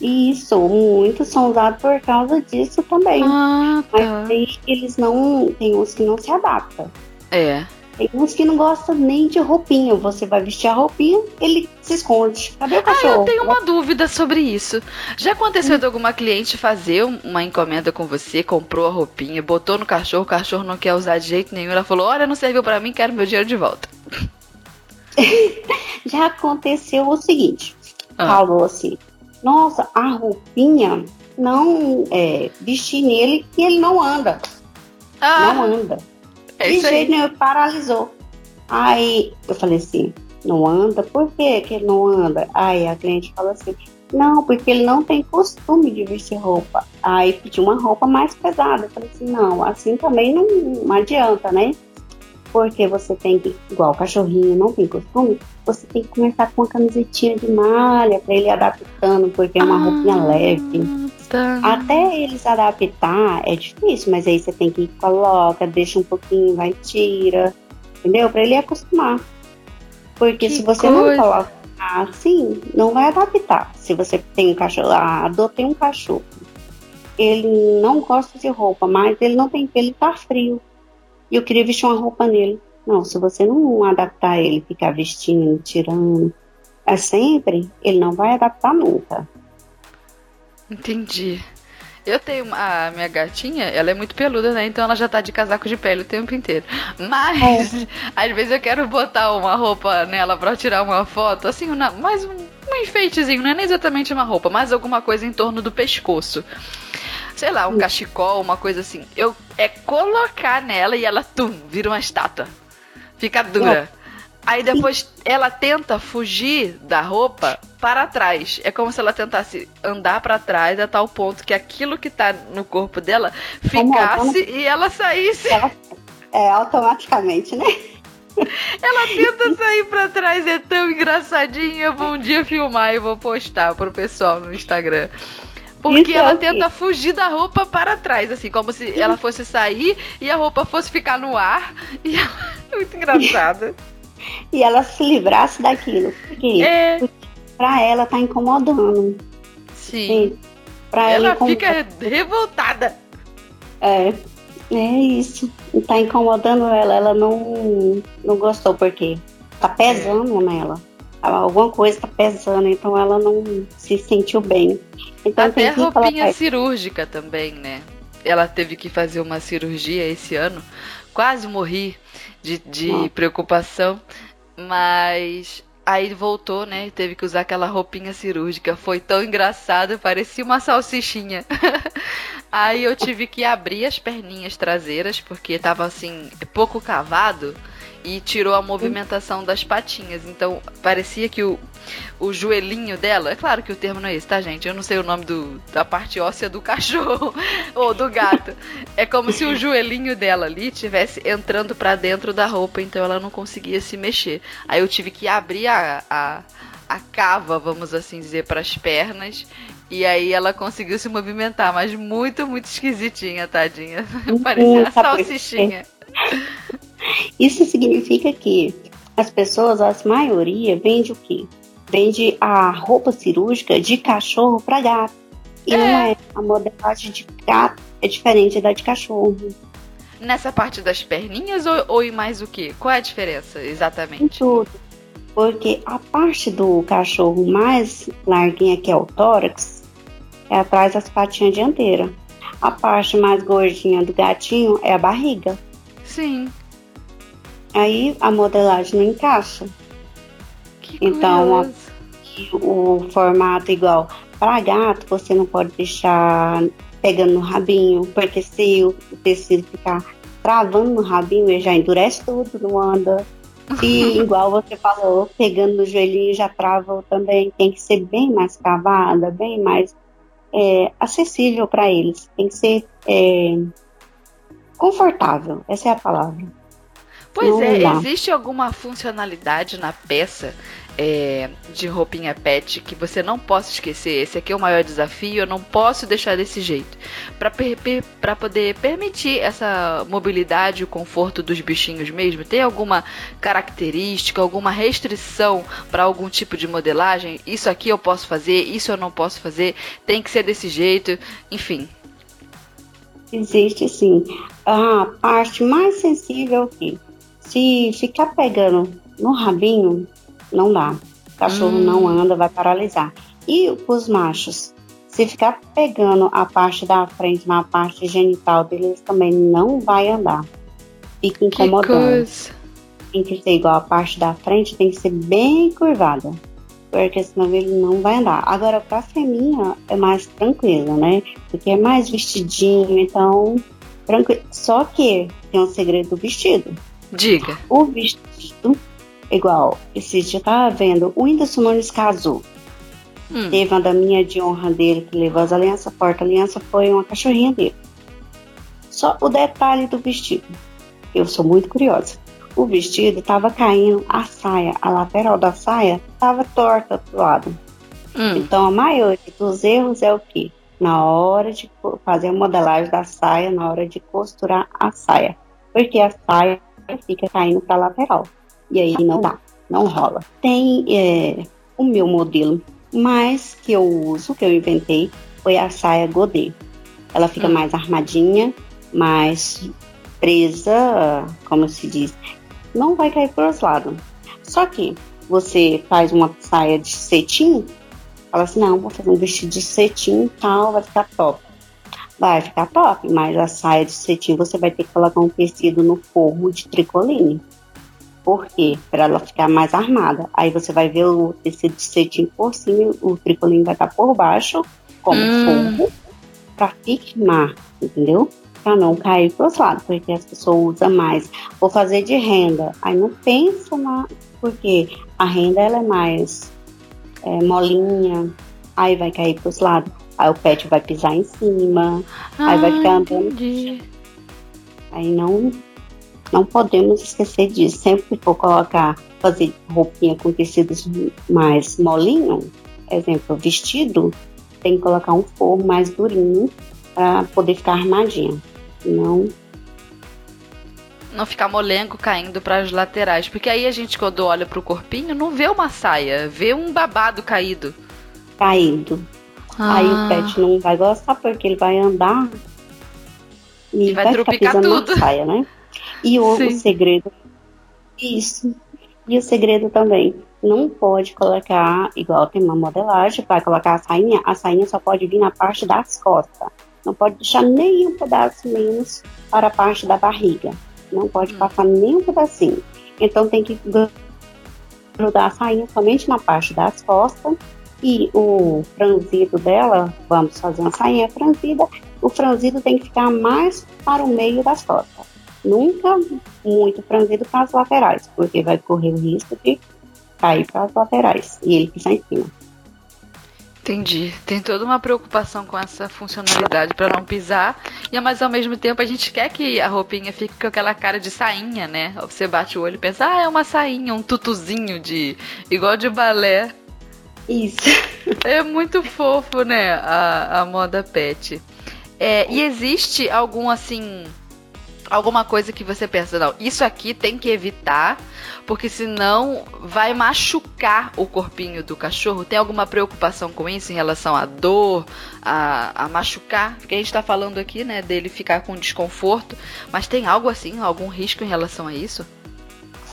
Isso, muitos são usados por causa disso também. Ah, tá. Mas tem, eles não. Tem uns que não se adaptam. É. Tem uns que não gostam nem de roupinha. Você vai vestir a roupinha, ele se esconde. Cadê o cachorro? Ah, eu tenho uma dúvida sobre isso. Já aconteceu hum. de alguma cliente fazer uma encomenda com você, comprou a roupinha, botou no cachorro, o cachorro não quer usar de jeito nenhum. Ela falou: Olha, não serviu para mim, quero meu dinheiro de volta. Já aconteceu o seguinte: ah. falou assim nossa, a roupinha não é, vestir nele e ele não anda. Ah, não anda. É De jeito nenhum, paralisou. Aí eu falei assim, não anda? Por que, que ele não anda? Aí a cliente falou assim, não, porque ele não tem costume de vestir roupa. Aí pediu uma roupa mais pesada. Eu falei assim, não, assim também não, não adianta, né? Porque você tem que, igual o cachorrinho não tem costume, você tem que começar com uma camisetinha de malha para ele adaptando, porque é uma ah, roupinha leve. Tá. Até eles adaptar é difícil, mas aí você tem que coloca, deixa um pouquinho, vai tira, entendeu? Para ele acostumar. Porque que se você coisa. não coloca assim, não vai adaptar. Se você tem um cachorro, ah, adotei um cachorro, ele não gosta de roupa, mas ele não tem, ele tá frio. E eu queria vestir uma roupa nele. Não, se você não adaptar ele, ficar vestindo, tirando, é sempre, ele não vai adaptar nunca. Entendi. Eu tenho a minha gatinha, ela é muito peluda, né? Então ela já tá de casaco de pele o tempo inteiro. Mas, é. às vezes eu quero botar uma roupa nela pra tirar uma foto, assim, uma, mais um, um enfeitezinho, não é nem exatamente uma roupa, mas alguma coisa em torno do pescoço. Sei lá, um cachecol, uma coisa assim. Eu é colocar nela e ela, tum, vira uma estátua. Fica dura. Aí depois ela tenta fugir da roupa para trás. É como se ela tentasse andar para trás a tal ponto que aquilo que tá no corpo dela ficasse e ela saísse. Ela, é, automaticamente, né? Ela tenta sair para trás, é tão engraçadinho. Eu vou um dia filmar e vou postar pro pessoal no Instagram. Porque Isso ela é tenta fugir da roupa para trás, assim, como se ela fosse sair e a roupa fosse ficar no ar. E ela... Muito engraçada e ela se livrasse daquilo. Porque, é. porque pra ela tá incomodando. Sim. Pra ela, ela fica revoltada. É, é isso. Tá incomodando ela, ela não, não gostou, porque tá pesando é. nela. Alguma coisa tá pesando, então ela não se sentiu bem. Então, Até roupinha cirúrgica também, né? Ela teve que fazer uma cirurgia esse ano. Quase morri de, de preocupação, mas aí voltou, né? Teve que usar aquela roupinha cirúrgica. Foi tão engraçado, parecia uma salsichinha. aí eu tive que abrir as perninhas traseiras, porque tava assim, pouco cavado e tirou a movimentação das patinhas. Então parecia que o, o joelhinho dela, é claro que o termo não é esse, tá, gente? Eu não sei o nome do, da parte óssea do cachorro ou do gato. É como se o joelhinho dela ali tivesse entrando para dentro da roupa, então ela não conseguia se mexer. Aí eu tive que abrir a, a, a cava, vamos assim dizer, para as pernas. E aí ela conseguiu se movimentar, mas muito, muito esquisitinha, tadinha. Parecia uma salsichinha. Isso significa que as pessoas, a maioria, vende o quê? Vende a roupa cirúrgica de cachorro para gato. E é. não é. A modelagem de gato é diferente da de cachorro. Nessa parte das perninhas ou, ou mais o que? Qual é a diferença exatamente? Em tudo. Porque a parte do cachorro mais larguinha, que é o tórax, é atrás das patinhas dianteiras. A parte mais gordinha do gatinho é a barriga. Sim. Aí a modelagem não encaixa. Que então a, o formato igual para gato você não pode deixar pegando no rabinho, porque se o tecido ficar travando no rabinho, ele já endurece tudo, não anda. E igual você falou, pegando no joelhinho já trava também. Tem que ser bem mais cavada, bem mais é, acessível para eles. Tem que ser é, confortável, essa é a palavra. Pois é, existe alguma funcionalidade na peça é, de roupinha pet que você não possa esquecer? Esse aqui é o maior desafio, eu não posso deixar desse jeito. Para per, per, poder permitir essa mobilidade e o conforto dos bichinhos mesmo, tem alguma característica, alguma restrição para algum tipo de modelagem? Isso aqui eu posso fazer, isso eu não posso fazer, tem que ser desse jeito, enfim. Existe sim. A parte mais sensível aqui se ficar pegando no rabinho, não dá. O cachorro hum. não anda, vai paralisar. E os machos, se ficar pegando a parte da frente na parte genital deles, também não vai andar. Fica incomodando. Tem que ser igual a parte da frente, tem que ser bem curvada. Porque senão ele não vai andar. Agora, pra feminha é mais tranquilo, né? Porque é mais vestidinho, então. Tranquilo. Só que tem um segredo do vestido. Diga. O vestido, igual, esse dia tava vendo, o Whindersson Nunes casou. Hum. Teve uma daminha de honra dele que levou as alianças, a porta-aliança foi uma cachorrinha dele. Só o detalhe do vestido. Eu sou muito curiosa. O vestido estava caindo, a saia, a lateral da saia estava torta do lado. Hum. Então a maioria dos erros é o que? na hora de fazer a modelagem da saia, na hora de costurar a saia, porque a saia fica caindo para lateral e aí não dá, não rola. Tem é, o meu modelo mais que eu uso, que eu inventei, foi a saia godê. Ela fica hum. mais armadinha, mais presa, como se diz, não vai cair para os lados. Só que você faz uma saia de cetim, fala assim, não, vou fazer um vestido de cetim tal, vai ficar top. Vai ficar top, mas a saia de cetim você vai ter que colocar um tecido no forro de tricoline. Por quê? Para ela ficar mais armada. Aí você vai ver o tecido de cetim por cima, o tricoline vai estar por baixo, como hum. forro, para firmar, entendeu? Para não cair para os lados, porque as pessoas usam mais. Vou fazer de renda. Aí não pensa na. Porque a renda ela é mais é, molinha, aí vai cair para os lados. Aí o pet vai pisar em cima, ah, aí vai ficar ah, andando. Entendi. Aí não, não podemos esquecer disso. Sempre que for colocar, fazer roupinha com tecidos mais molinho, exemplo, vestido, tem que colocar um forro mais durinho para poder ficar armadinha. Não não ficar molengo caindo para as laterais, porque aí a gente quando olha para o corpinho não vê uma saia, vê um babado caído. Caído. Ah. Aí o pet não vai gostar porque ele vai andar e, e vai, vai trupicar tudo. Na saia, né? E o, o segredo isso. E o segredo também, não pode colocar, igual tem uma modelagem, vai colocar a sainha, a sainha só pode vir na parte das costas. Não pode deixar nenhum pedaço menos para a parte da barriga. Não pode hum. passar nenhum pedacinho. Então tem que grudar a sainha somente na parte das costas e o franzido dela, vamos fazer uma sainha franzida, o franzido tem que ficar mais para o meio das costas. Nunca muito franzido para as laterais, porque vai correr o risco de cair para as laterais e ele pisar em cima. Entendi. Tem toda uma preocupação com essa funcionalidade para não pisar, e mas ao mesmo tempo a gente quer que a roupinha fique com aquela cara de sainha, né? Você bate o olho e pensa, ah, é uma sainha, um tutuzinho de igual de balé. Isso. É muito fofo, né? A, a moda pet. É, e existe algum assim alguma coisa que você pensa, não, isso aqui tem que evitar, porque senão vai machucar o corpinho do cachorro? Tem alguma preocupação com isso em relação à dor, a, a machucar? Porque a gente está falando aqui, né, dele ficar com desconforto, mas tem algo assim, algum risco em relação a isso?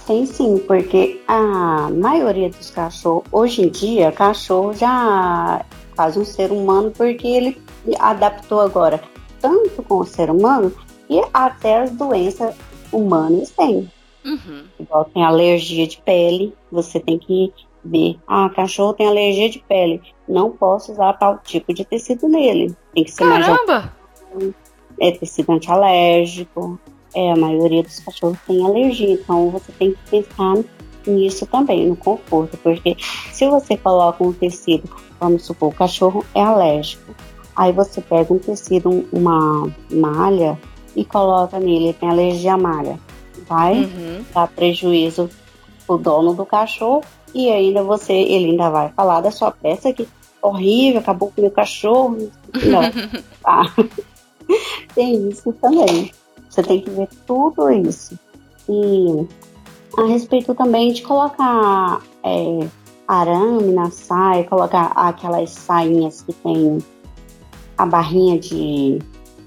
Tem sim, porque a maioria dos cachorros, hoje em dia, cachorro já faz um ser humano porque ele adaptou agora tanto com o ser humano e até as doenças humanas têm. Uhum. Igual tem alergia de pele, você tem que ver. Ah, cachorro tem alergia de pele. Não posso usar tal tipo de tecido nele. Tem que ser Caramba! mais. É tecido antialérgico. É, a maioria dos cachorros tem alergia. Então você tem que pensar nisso também, no conforto. Porque se você coloca um tecido, vamos supor, o cachorro é alérgico. Aí você pega um tecido, uma malha e coloca nele, ele tem alergia malha. Vai uhum. dar prejuízo pro dono do cachorro e ainda você, ele ainda vai falar da sua peça que horrível, acabou com o meu cachorro. Não, tá. tem isso também. Você tem que ver tudo isso. E a respeito também de colocar é, arame na saia, colocar aquelas sainhas que tem a barrinha de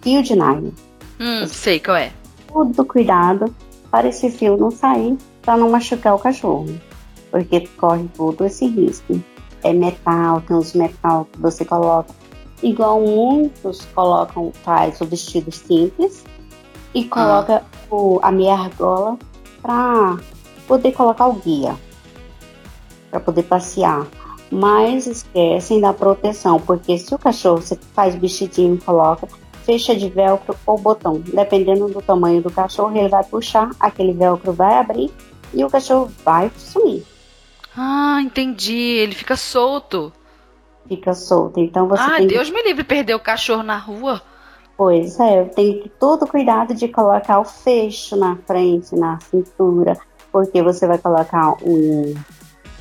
fio de nylon. Hum, sei qual é. Tudo cuidado para esse fio não sair, para não machucar o cachorro. Porque corre todo esse risco. É metal, tem os metal que você coloca. Igual muitos colocam, faz o vestido simples e coloca ah. o, a meia argola para poder colocar o guia, para poder passear. Mas esquecem da proteção, porque se o cachorro você faz vestidinho e coloca, fecha de velcro ou botão. Dependendo do tamanho do cachorro, ele vai puxar, aquele velcro vai abrir e o cachorro vai sumir. Ah, entendi. Ele fica solto. Fica solto. Então você ah, tem Deus me livre perder o cachorro na rua. Pois é, tem que todo cuidado de colocar o fecho na frente, na cintura, porque você vai colocar um,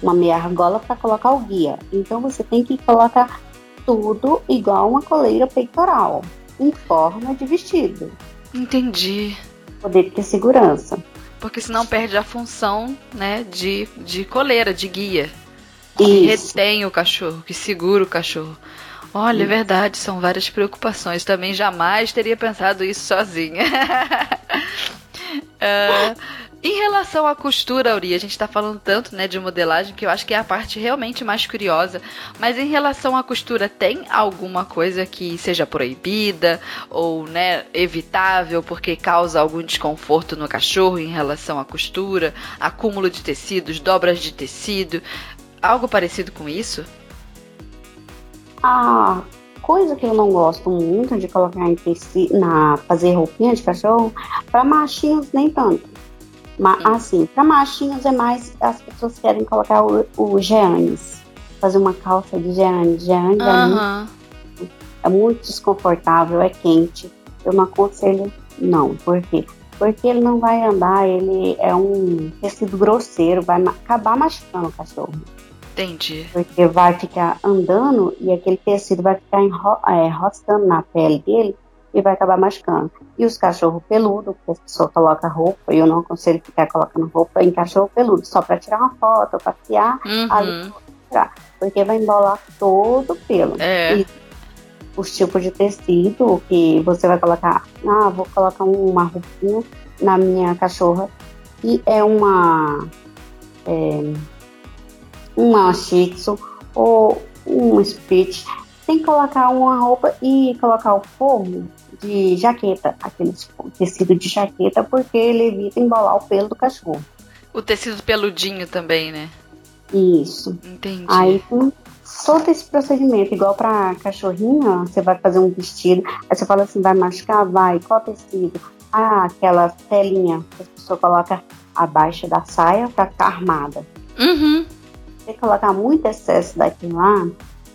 uma meia argola para colocar o guia. Então você tem que colocar tudo igual uma coleira peitoral, em forma de vestido. Entendi. Poder ter segurança. Porque senão perde a função, né, de, de coleira, de guia. Isso. Que retém o cachorro, que segura o cachorro. Olha, é verdade, são várias preocupações. Também jamais teria pensado isso sozinha. uh, em relação à costura, Auri, a gente está falando tanto né, de modelagem que eu acho que é a parte realmente mais curiosa. Mas em relação à costura, tem alguma coisa que seja proibida ou né, evitável porque causa algum desconforto no cachorro em relação à costura, acúmulo de tecidos, dobras de tecido? Algo parecido com isso? A coisa que eu não gosto muito de colocar em tecido, na fazer roupinha de cachorro, para machinhos nem tanto Ma, assim, para machinhos é mais as pessoas querem colocar o, o Geanes, fazer uma calça de Geanes. Geanes uhum. é, muito, é muito desconfortável, é quente. Eu não aconselho, não. Por quê? Porque ele não vai andar, ele é um tecido grosseiro, vai acabar machucando o cachorro. Entendi. Porque vai ficar andando e aquele tecido vai ficar enro é, roscando na pele dele e vai acabar machucando. E os cachorros peludos, que as pessoas colocam roupa, eu não aconselho ficar colocando roupa em cachorro peludo, só para tirar uma foto, passear, uhum. ali, porque vai embolar todo o pelo. É. E os tipos de tecido que você vai colocar, ah, vou colocar uma roupinha na minha cachorra, e é uma. É, uma shih tzu, ou um spitz, tem que colocar uma roupa e colocar o forro de jaqueta, aquele tecido de jaqueta, porque ele evita embolar o pelo do cachorro. O tecido peludinho também, né? Isso. Entendi. Aí com todo esse procedimento, igual para cachorrinha, você vai fazer um vestido, aí você fala assim, vai machucar? Vai. Qual tecido? Ah, aquela telinha que a pessoa coloca abaixo da saia para ficar armada. Uhum. Se você colocar muito excesso daquilo lá,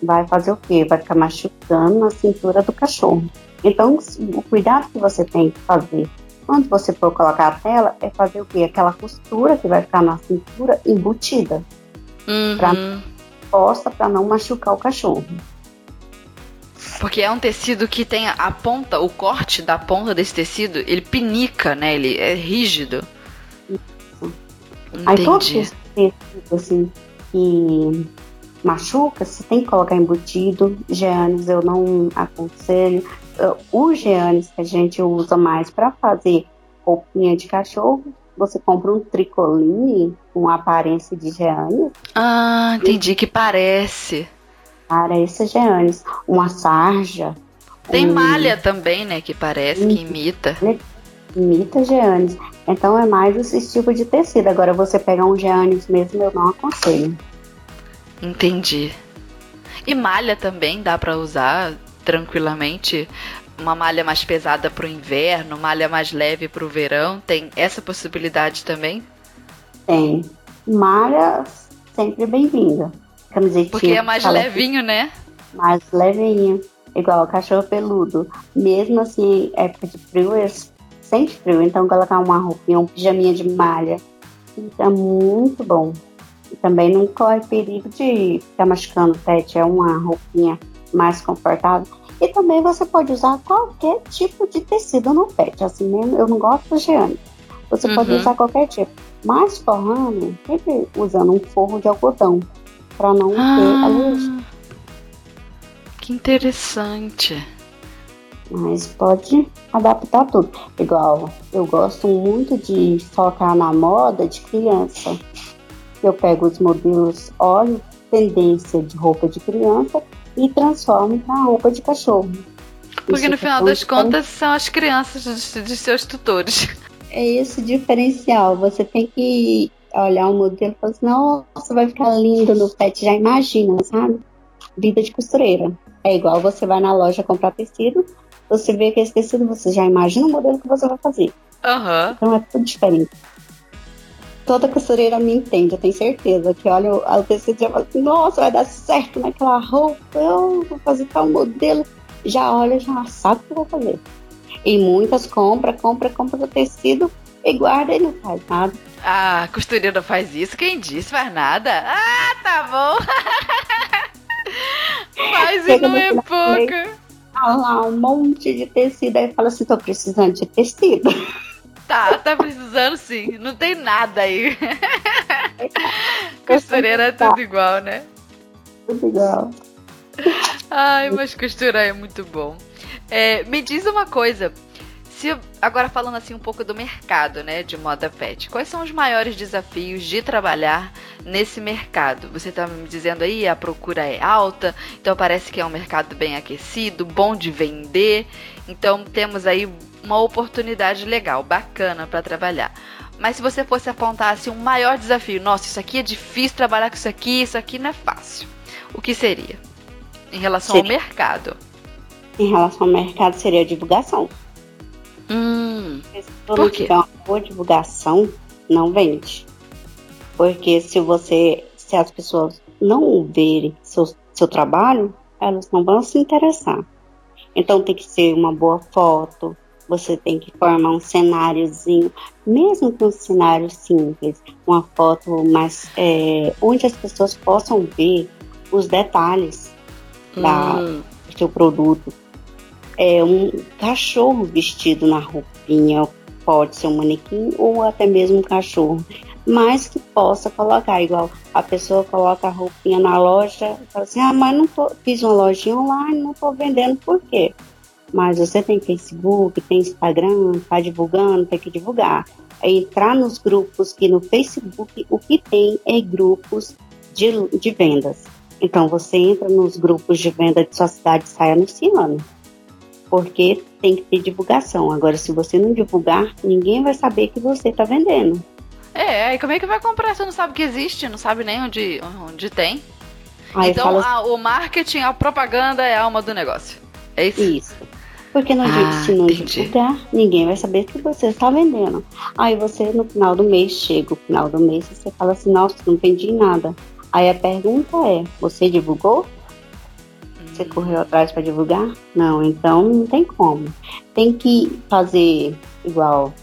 vai fazer o quê? Vai ficar machucando a cintura do cachorro. Então, o cuidado que você tem que fazer quando você for colocar a tela é fazer o quê? Aquela costura que vai ficar na cintura embutida. Uhum. Pra, posta para não machucar o cachorro. Porque é um tecido que tem a ponta, o corte da ponta desse tecido, ele pinica, né? Ele é rígido. Isso. Entendi. Aí todo tecido, assim, que machuca, você tem que colocar embutido. Geanes eu não aconselho. Uh, o Geanes que a gente usa mais para fazer roupinha de cachorro, você compra um tricoline com aparência de Geanes. Ah, entendi que parece. Parece Geanes. Uma sarja. Tem um... malha também, né, que parece, que imita. Imita Geanes. Então é mais esse tipo de tecido. Agora você pegar um Geanes mesmo, eu não aconselho. Entendi. E malha também dá para usar tranquilamente. Uma malha mais pesada para o inverno, malha mais leve para o verão. Tem essa possibilidade também? Tem. Malha sempre bem-vinda. Porque é mais levinho, né? Mais levinho. Igual cachorro peludo. Mesmo assim, época de frio, eles sente frio. Então, colocar uma roupinha, um pijaminha de malha, fica muito bom. E também não corre perigo de ficar machucando o pet, é uma roupinha mais confortável. E também você pode usar qualquer tipo de tecido no pet, assim mesmo, eu não gosto de geane. Você uhum. pode usar qualquer tipo. Mas forrando, sempre usando um forro de algodão, para não ah, ter alergia. Que interessante. Mas pode adaptar tudo. Igual, eu gosto muito de focar na moda de criança eu pego os modelos olho tendência de roupa de criança e transformo para roupa de cachorro. Porque Isso no final das contas são as crianças de, de seus tutores. É esse diferencial. Você tem que olhar o modelo e falar assim, nossa, vai ficar lindo no pet, já imagina, sabe? Vida de costureira. É igual você vai na loja comprar tecido, você vê que esse tecido, você já imagina o modelo que você vai fazer. Uhum. Então é tudo diferente toda costureira me entende, eu tenho certeza. Que olha o tecido e já fala assim, nossa, vai dar certo naquela roupa, eu vou fazer tal modelo. Já olha, já sabe o que eu vou fazer. E muitas compra, compra, compra o tecido e guarda e não faz nada. Ah, a costureira faz isso? Quem disse? Faz nada? Ah, tá bom. faz Nove não é pouca. Ah lá, um monte de tecido. Aí fala assim, tô precisando de tecido. Tá, tá precisando sim. Não tem nada aí. Costureira é tudo igual, né? Tudo igual. Ai, mas costurar é muito bom. É, me diz uma coisa. Se, agora falando assim um pouco do mercado, né, de moda pet. Quais são os maiores desafios de trabalhar nesse mercado? Você está me dizendo aí a procura é alta, então parece que é um mercado bem aquecido, bom de vender. Então temos aí uma oportunidade legal, bacana para trabalhar. Mas se você fosse apontar assim um maior desafio, nossa, isso aqui é difícil trabalhar com isso aqui, isso aqui não é fácil. O que seria? Em relação seria. ao mercado. Em relação ao mercado seria a divulgação. Hum, se não tiver uma boa divulgação, não vende. Porque se você, se as pessoas não verem seu, seu trabalho, elas não vão se interessar. Então tem que ser uma boa foto, você tem que formar um cenáriozinho, mesmo com um cenário simples, uma foto mais é, onde as pessoas possam ver os detalhes hum. da, do seu produto é, um cachorro vestido na roupinha, pode ser um manequim ou até mesmo um cachorro, mas que possa colocar, igual a pessoa coloca a roupinha na loja e fala assim, ah, mas não tô, fiz uma lojinha online, não estou vendendo, por quê? Mas você tem Facebook, tem Instagram, está divulgando, tem que divulgar. É entrar nos grupos, que no Facebook o que tem é grupos de, de vendas. Então você entra nos grupos de venda de sua cidade e sai anunciando porque tem que ter divulgação. Agora, se você não divulgar, ninguém vai saber que você está vendendo. É, aí como é que vai comprar? Você não sabe que existe, não sabe nem onde, onde tem. Aí então, fala... a, o marketing, a propaganda é a alma do negócio. É isso? Isso. Porque não, ah, se não divulgar, ninguém vai saber que você está vendendo. Aí você, no final do mês, chega o final do mês você fala assim, nossa, não vendi nada. Aí a pergunta é, você divulgou? Você correu atrás para divulgar? Não, então não tem como. Tem que fazer igual.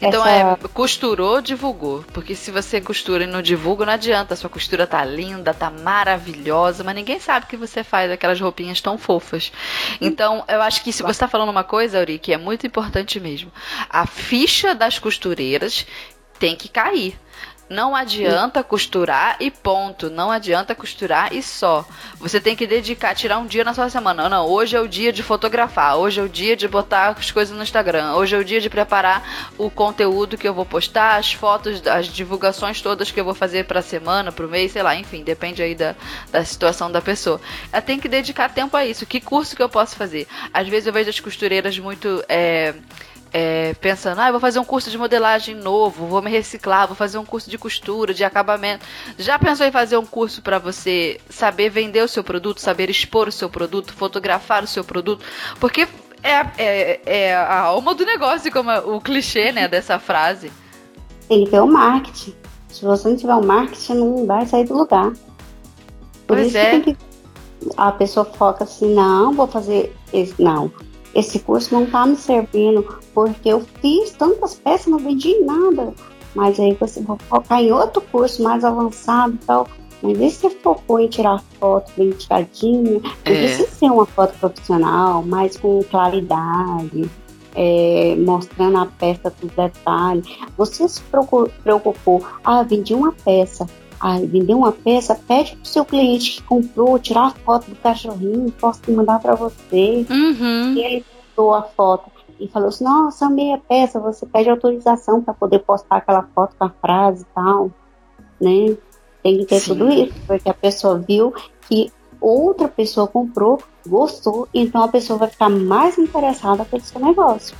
Então essa... é, costurou, divulgou. Porque se você costura e não divulga, não adianta. A sua costura tá linda, tá maravilhosa, mas ninguém sabe que você faz aquelas roupinhas tão fofas. Então, eu acho que se você tá falando uma coisa, Auri, que é muito importante mesmo. A ficha das costureiras tem que cair. Não adianta costurar e ponto. Não adianta costurar e só. Você tem que dedicar, tirar um dia na sua semana. Não, hoje é o dia de fotografar. Hoje é o dia de botar as coisas no Instagram. Hoje é o dia de preparar o conteúdo que eu vou postar, as fotos, as divulgações todas que eu vou fazer para a semana, para o mês, sei lá. Enfim, depende aí da, da situação da pessoa. Ela tem que dedicar tempo a isso. Que curso que eu posso fazer? Às vezes eu vejo as costureiras muito. É, é, pensando, ah, vou fazer um curso de modelagem novo, vou me reciclar, vou fazer um curso de costura, de acabamento. Já pensou em fazer um curso para você saber vender o seu produto, saber expor o seu produto, fotografar o seu produto? Porque é, é, é a alma do negócio, como o clichê né, dessa frase. Tem que ter o marketing. Se você não tiver o marketing, não vai sair do lugar. Por pois isso é. que a pessoa foca assim, não, vou fazer esse. Não esse curso não está me servindo porque eu fiz tantas peças, não vendi nada. Mas aí você vai focar em outro curso mais avançado e tal. Mas e se focou em tirar foto bem tiradinha? É. Precisa ser uma foto profissional, mais com claridade, é, mostrando a peça com detalhes. Você se preocupou, ah, vendi uma peça. Ah, vender uma peça, pede pro seu cliente que comprou tirar a foto do cachorrinho, posso mandar para você. Uhum. E ele postou a foto e falou assim: Nossa, amei a peça. Você pede autorização para poder postar aquela foto com a frase e tal, né? Tem que ter Sim. tudo isso, porque a pessoa viu que outra pessoa comprou, gostou, então a pessoa vai ficar mais interessada pelo seu negócio.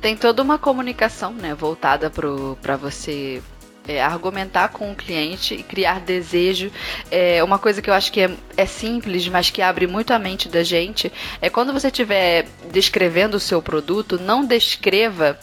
Tem toda uma comunicação, né, voltada para você é, argumentar com o cliente e criar desejo. É uma coisa que eu acho que é, é, simples, mas que abre muito a mente da gente. É quando você estiver descrevendo o seu produto, não descreva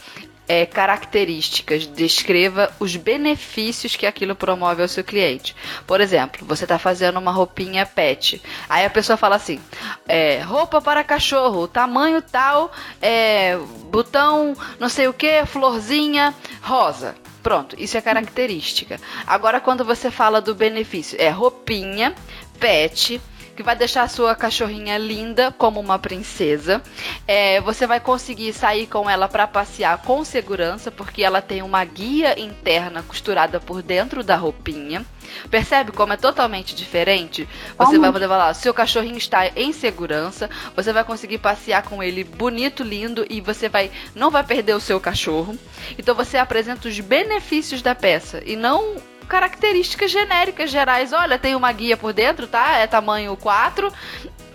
é, características, descreva os benefícios que aquilo promove ao seu cliente. Por exemplo, você está fazendo uma roupinha pet, aí a pessoa fala assim: é, roupa para cachorro, tamanho tal, é, botão não sei o que, florzinha rosa. Pronto, isso é característica. Agora, quando você fala do benefício, é roupinha, pet, que vai deixar a sua cachorrinha linda como uma princesa. É, você vai conseguir sair com ela para passear com segurança, porque ela tem uma guia interna costurada por dentro da roupinha. Percebe como é totalmente diferente? Você vai poder falar, seu cachorrinho está em segurança, você vai conseguir passear com ele bonito, lindo e você vai não vai perder o seu cachorro. Então você apresenta os benefícios da peça e não características genéricas gerais. Olha, tem uma guia por dentro, tá? É tamanho 4.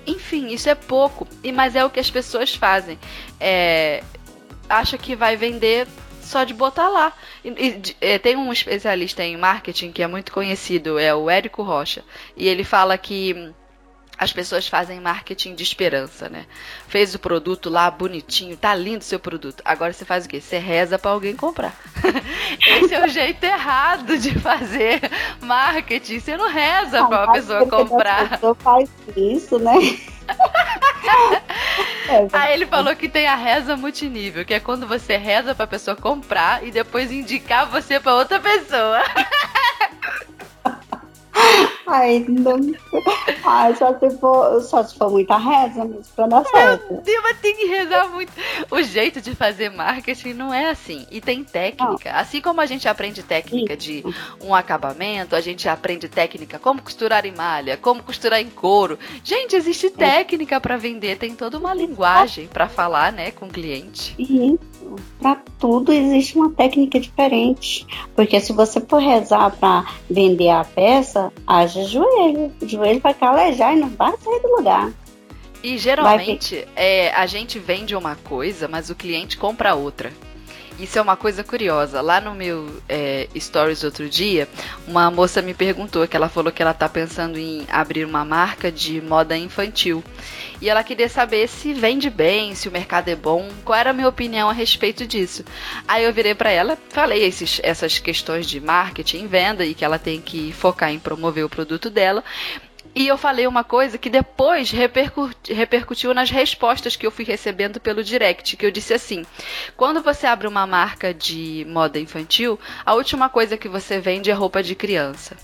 Enfim, isso é pouco. E mas é o que as pessoas fazem. É, acha que vai vender só de botar lá. E, e, é, tem um especialista em marketing que é muito conhecido, é o Érico Rocha. E ele fala que as pessoas fazem marketing de esperança, né? Fez o produto lá bonitinho, tá lindo seu produto. Agora você faz o quê? Você reza para alguém comprar. Esse é o jeito errado de fazer marketing. Você não reza para uma pessoa comprar. A pessoa faz isso, né? É, Aí ele falou que tem a reza multinível, que é quando você reza pra pessoa comprar e depois indicar você pra outra pessoa. Ai, não. Ai, só se for, só se for muita reza mesmo pra dar certo. Meu Deus, mas tem que rezar muito. O jeito de fazer marketing não é assim. E tem técnica. Não. Assim como a gente aprende técnica de um acabamento, a gente aprende técnica como costurar em malha, como costurar em couro. Gente, existe técnica para vender, tem toda uma linguagem para falar, né, com o cliente. Para tudo existe uma técnica diferente. Porque se você for rezar para vender a peça, haja joelho. O joelho vai calejar e não vai sair do lugar. E geralmente é, a gente vende uma coisa, mas o cliente compra outra. Isso é uma coisa curiosa. Lá no meu é, stories outro dia, uma moça me perguntou que ela falou que ela está pensando em abrir uma marca de moda infantil. E ela queria saber se vende bem, se o mercado é bom, qual era a minha opinião a respeito disso. Aí eu virei para ela, falei esses, essas questões de marketing, venda e que ela tem que focar em promover o produto dela. E eu falei uma coisa que depois repercutiu nas respostas que eu fui recebendo pelo direct, que eu disse assim: quando você abre uma marca de moda infantil, a última coisa que você vende é roupa de criança.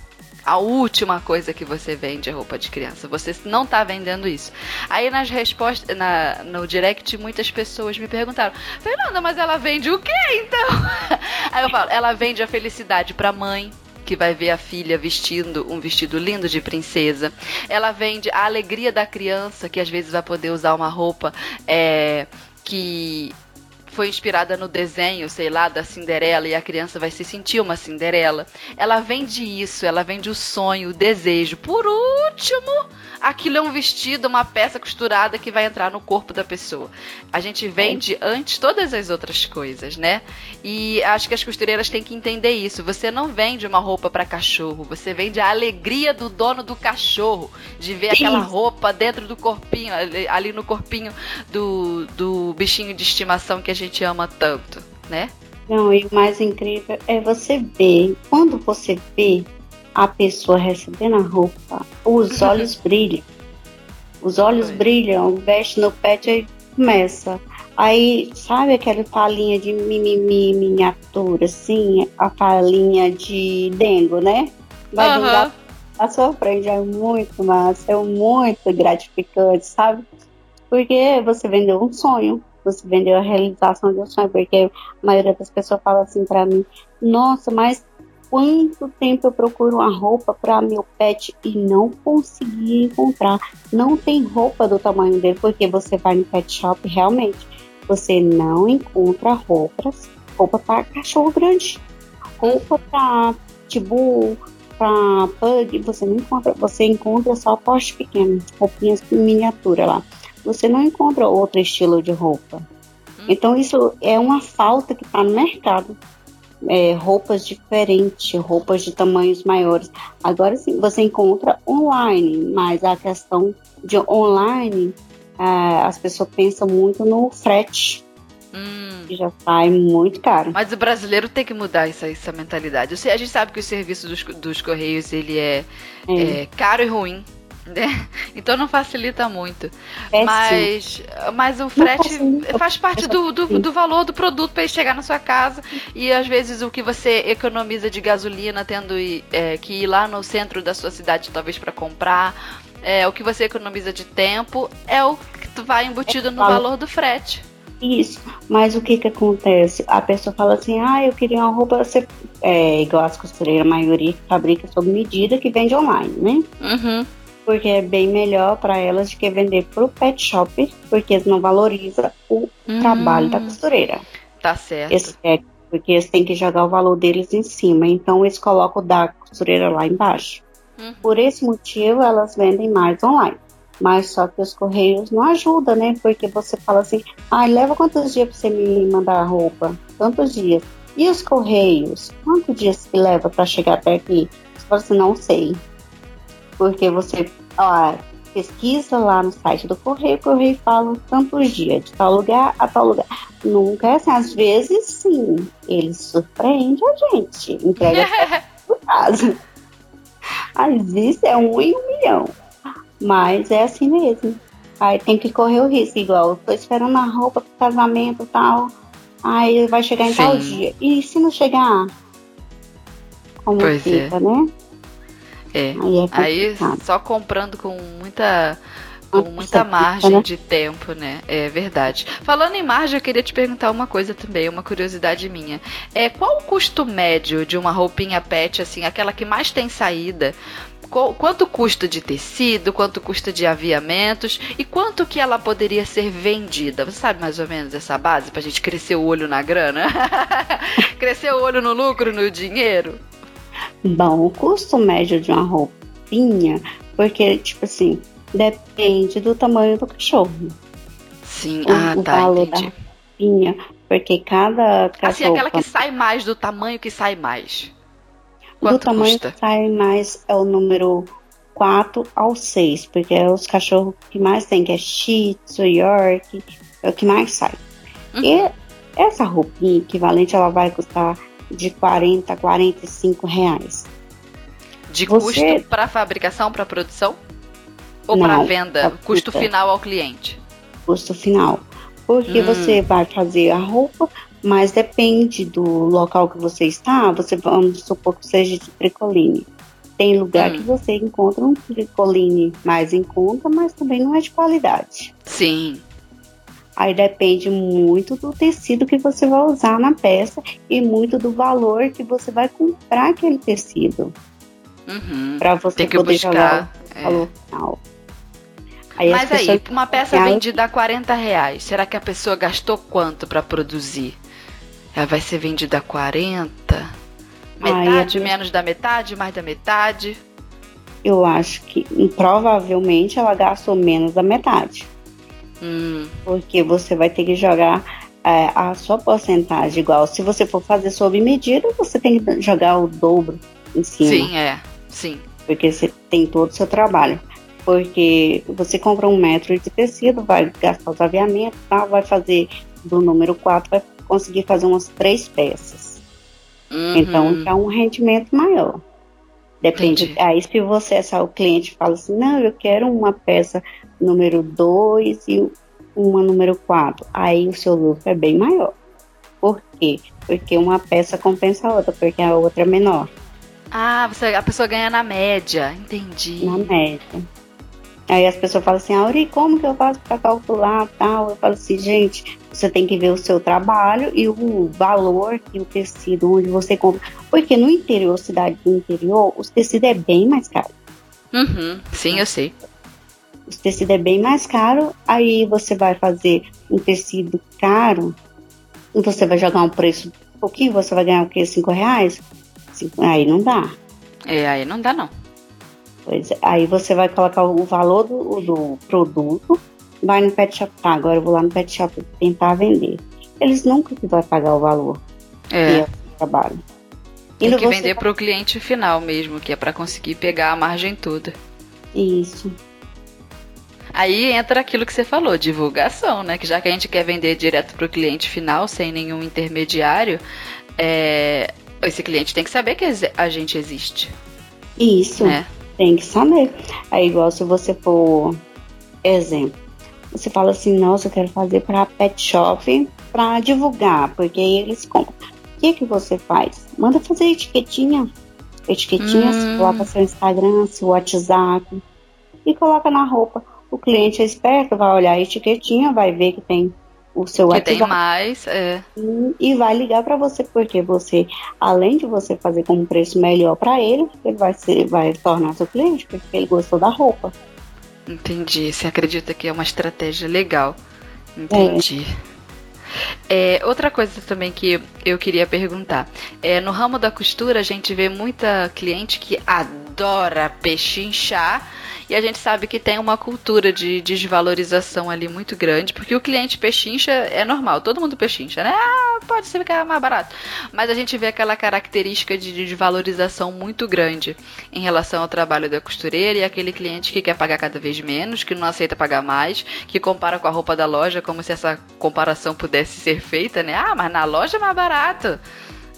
A última coisa que você vende é roupa de criança. Você não está vendendo isso. Aí nas respostas, na, no direct, muitas pessoas me perguntaram: Fernanda, mas ela vende o quê então? Aí eu falo: ela vende a felicidade para mãe, que vai ver a filha vestindo um vestido lindo de princesa. Ela vende a alegria da criança, que às vezes vai poder usar uma roupa é, que foi inspirada no desenho, sei lá, da Cinderela e a criança vai se sentir uma Cinderela. Ela vende isso, ela vende o sonho, o desejo. Por último, aquilo é um vestido, uma peça costurada que vai entrar no corpo da pessoa. A gente vende antes todas as outras coisas, né? E acho que as costureiras têm que entender isso. Você não vende uma roupa para cachorro, você vende a alegria do dono do cachorro de ver aquela roupa dentro do corpinho, ali no corpinho do, do bichinho de estimação que a gente ama tanto, né? Não, e o mais incrível é você ver, quando você vê a pessoa recebendo a roupa, os olhos brilham. Os olhos brilham, veste no pet e começa. Aí, sabe aquela falinha de mimimi miniatura, assim? A falinha de dengo, né? Vai uhum. a sua frente. É muito massa, é muito gratificante, sabe? Porque você vendeu um sonho, você vendeu a realização de um sonho. Porque a maioria das pessoas fala assim para mim: Nossa, mas quanto tempo eu procuro uma roupa para meu pet e não consegui encontrar. Não tem roupa do tamanho dele, porque você vai no pet shop realmente, você não encontra roupas, roupa para cachorro grande, roupa para pitbull, para pug, você não encontra, você encontra só poste pequeno, roupinhas miniatura lá. Você não encontra outro estilo de roupa. Hum. Então isso é uma falta que está no mercado é, roupas diferentes, roupas de tamanhos maiores. Agora sim, você encontra online, mas a questão de online, é, as pessoas pensam muito no frete. Hum. Que já sai muito caro. Mas o brasileiro tem que mudar essa, essa mentalidade. A gente sabe que o serviço dos, dos Correios ele é, é. é caro e ruim? Então não facilita muito. É mas, mas o frete faz parte do, do, do, valor do produto para ele chegar na sua casa. E às vezes o que você economiza de gasolina tendo é, que ir lá no centro da sua cidade, talvez para comprar. é, o que você economiza de tempo é o que vai embutido no valor do frete. Isso, mas o que que acontece? A pessoa fala assim, ah, eu queria uma roupa é, igual as costureiras, a maioria que fabrica sob medida, que vende online, né? Uhum. Porque é bem melhor para elas do que vender pro pet shop, porque eles não valorizam o uhum. trabalho da costureira. Tá certo. Esse é, porque eles têm que jogar o valor deles em cima, então eles colocam o da costureira lá embaixo. Uhum. Por esse motivo, elas vendem mais online. Mas só que os correios não ajudam, né? Porque você fala assim, ah, leva quantos dias para você me mandar a roupa? Quantos dias? E os correios? Quantos dias que leva para chegar até aqui? Você fala assim, não sei. Porque você ó, pesquisa lá no site do correio, o correio fala tantos dias, de tal lugar a tal lugar. Nunca é assim, às vezes sim, ele surpreende a gente, entrega por casa. Às vezes é um em um milhão. Mas é assim mesmo. Aí tem que correr o risco, igual, eu tô esperando a roupa pro casamento e tal. Aí vai chegar em Sim. tal dia. E se não chegar? Como pois fica, é. né? É. Aí, é Aí só comprando com muita com muita margem né? de tempo, né? É verdade. Falando em margem, eu queria te perguntar uma coisa também, uma curiosidade minha. É qual o custo médio de uma roupinha pet assim, aquela que mais tem saída quanto custa de tecido, quanto custa de aviamentos e quanto que ela poderia ser vendida. Você sabe mais ou menos essa base pra gente crescer o olho na grana? crescer o olho no lucro, no dinheiro? Bom, o custo médio de uma roupinha, porque, tipo assim, depende do tamanho do cachorro. Sim, o, ah, o tá, valor entendi. da roupinha, porque cada cachorro... Assim, aquela que sai mais, do tamanho que sai mais. Quanto do tamanho custa? que sai mais é o número 4 ao 6, porque é os cachorros que mais tem, que é Shih Tzu, York, é o que mais sai. Uhum. E essa roupinha equivalente, ela vai custar de 40 a 45 reais. De Você... custo para fabricação, para produção? Ou para venda? Custo final ao cliente? Custo final. Porque hum. você vai fazer a roupa, mas depende do local que você está. Você vamos supor que seja de tricoline. Tem lugar hum. que você encontra um tricoline mais em conta, mas também não é de qualidade. Sim. Aí depende muito do tecido que você vai usar na peça e muito do valor que você vai comprar aquele tecido. Uhum. Para você Tem que poder buscar, jogar o valor é. final. Aí Mas aí, uma peça vendida a 40 reais, será que a pessoa gastou quanto para produzir? Ela vai ser vendida a 40? Metade, menos da metade, mais da metade? Eu acho que provavelmente ela gastou menos da metade. Hum. Porque você vai ter que jogar é, a sua porcentagem igual. Se você for fazer sob medida, você tem que jogar o dobro em cima. Sim, é. Sim. Porque você tem todo o seu trabalho. Porque você compra um metro de tecido, vai gastar os aviamentos, tá? vai fazer do número 4, vai conseguir fazer umas três peças. Uhum. Então, é um rendimento maior. Depende. Entendi. Aí, se você, é o cliente fala assim, não, eu quero uma peça número 2 e uma número 4, aí o seu lucro é bem maior. Por quê? Porque uma peça compensa a outra, porque a outra é menor. Ah, você, a pessoa ganha na média, entendi. Na média. Aí as pessoas falam assim, Auri, como que eu faço para calcular tal? Eu falo assim, gente, você tem que ver o seu trabalho e o valor que o tecido onde você compra. Porque no interior, cidade do interior, os tecidos é bem mais caro. Uhum, sim, eu sei. O tecido é bem mais caro, aí você vai fazer um tecido caro você vai jogar um preço um pouquinho, você vai ganhar o quê? Cinco reais? Cinco, aí não dá. É, aí não dá não. Pois é, aí você vai colocar o valor do, do produto, vai no pet shop, tá, agora eu vou lá no pet shop tentar vender. Eles nunca que vai pagar o valor é. do trabalho. Tem que vender para o cliente final mesmo, que é para conseguir pegar a margem toda. Isso. Aí entra aquilo que você falou, divulgação, né? Que já que a gente quer vender direto para o cliente final, sem nenhum intermediário, é... esse cliente tem que saber que a gente existe. Isso. Né? Tem que saber. É igual se você for, exemplo, você fala assim, nossa, eu quero fazer para pet shop para divulgar, porque aí eles compram. O que que você faz? Manda fazer etiquetinha. Etiquetinha, hum. você coloca seu Instagram, seu WhatsApp. e coloca na roupa. O cliente é esperto, vai olhar a etiquetinha, vai ver que tem o seu que WhatsApp. tem mais, é. E vai ligar para você, porque você, além de você fazer com um preço melhor para ele, ele vai, ser, vai tornar seu cliente, porque ele gostou da roupa. Entendi. Você acredita que é uma estratégia legal. Entendi. É. É, outra coisa também que eu queria perguntar. É, no ramo da costura, a gente vê muita cliente que adora pechinchar e a gente sabe que tem uma cultura de desvalorização ali muito grande, porque o cliente pechincha é normal, todo mundo pechincha, né? Ah, pode ser que é mais barato. Mas a gente vê aquela característica de desvalorização muito grande em relação ao trabalho da costureira e aquele cliente que quer pagar cada vez menos, que não aceita pagar mais, que compara com a roupa da loja como se essa comparação pudesse ser feita, né? Ah, mas na loja é mais barato.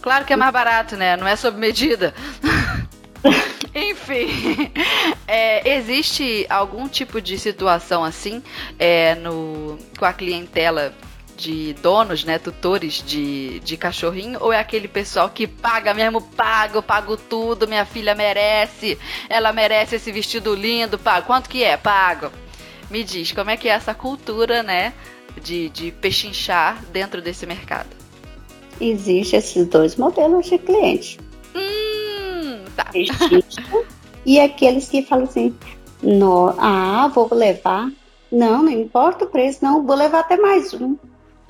Claro que é mais barato, né? Não é sob medida. Enfim, é, existe algum tipo de situação assim é, no, com a clientela de donos, né, tutores de, de cachorrinho, ou é aquele pessoal que paga mesmo, pago, pago tudo, minha filha merece, ela merece esse vestido lindo, pago. Quanto que é? Pago. Me diz, como é que é essa cultura, né, de, de pechinchar dentro desse mercado? Existem esses dois modelos de cliente. E aqueles que falam assim, no, ah, vou levar. Não, não importa o preço, não, vou levar até mais um.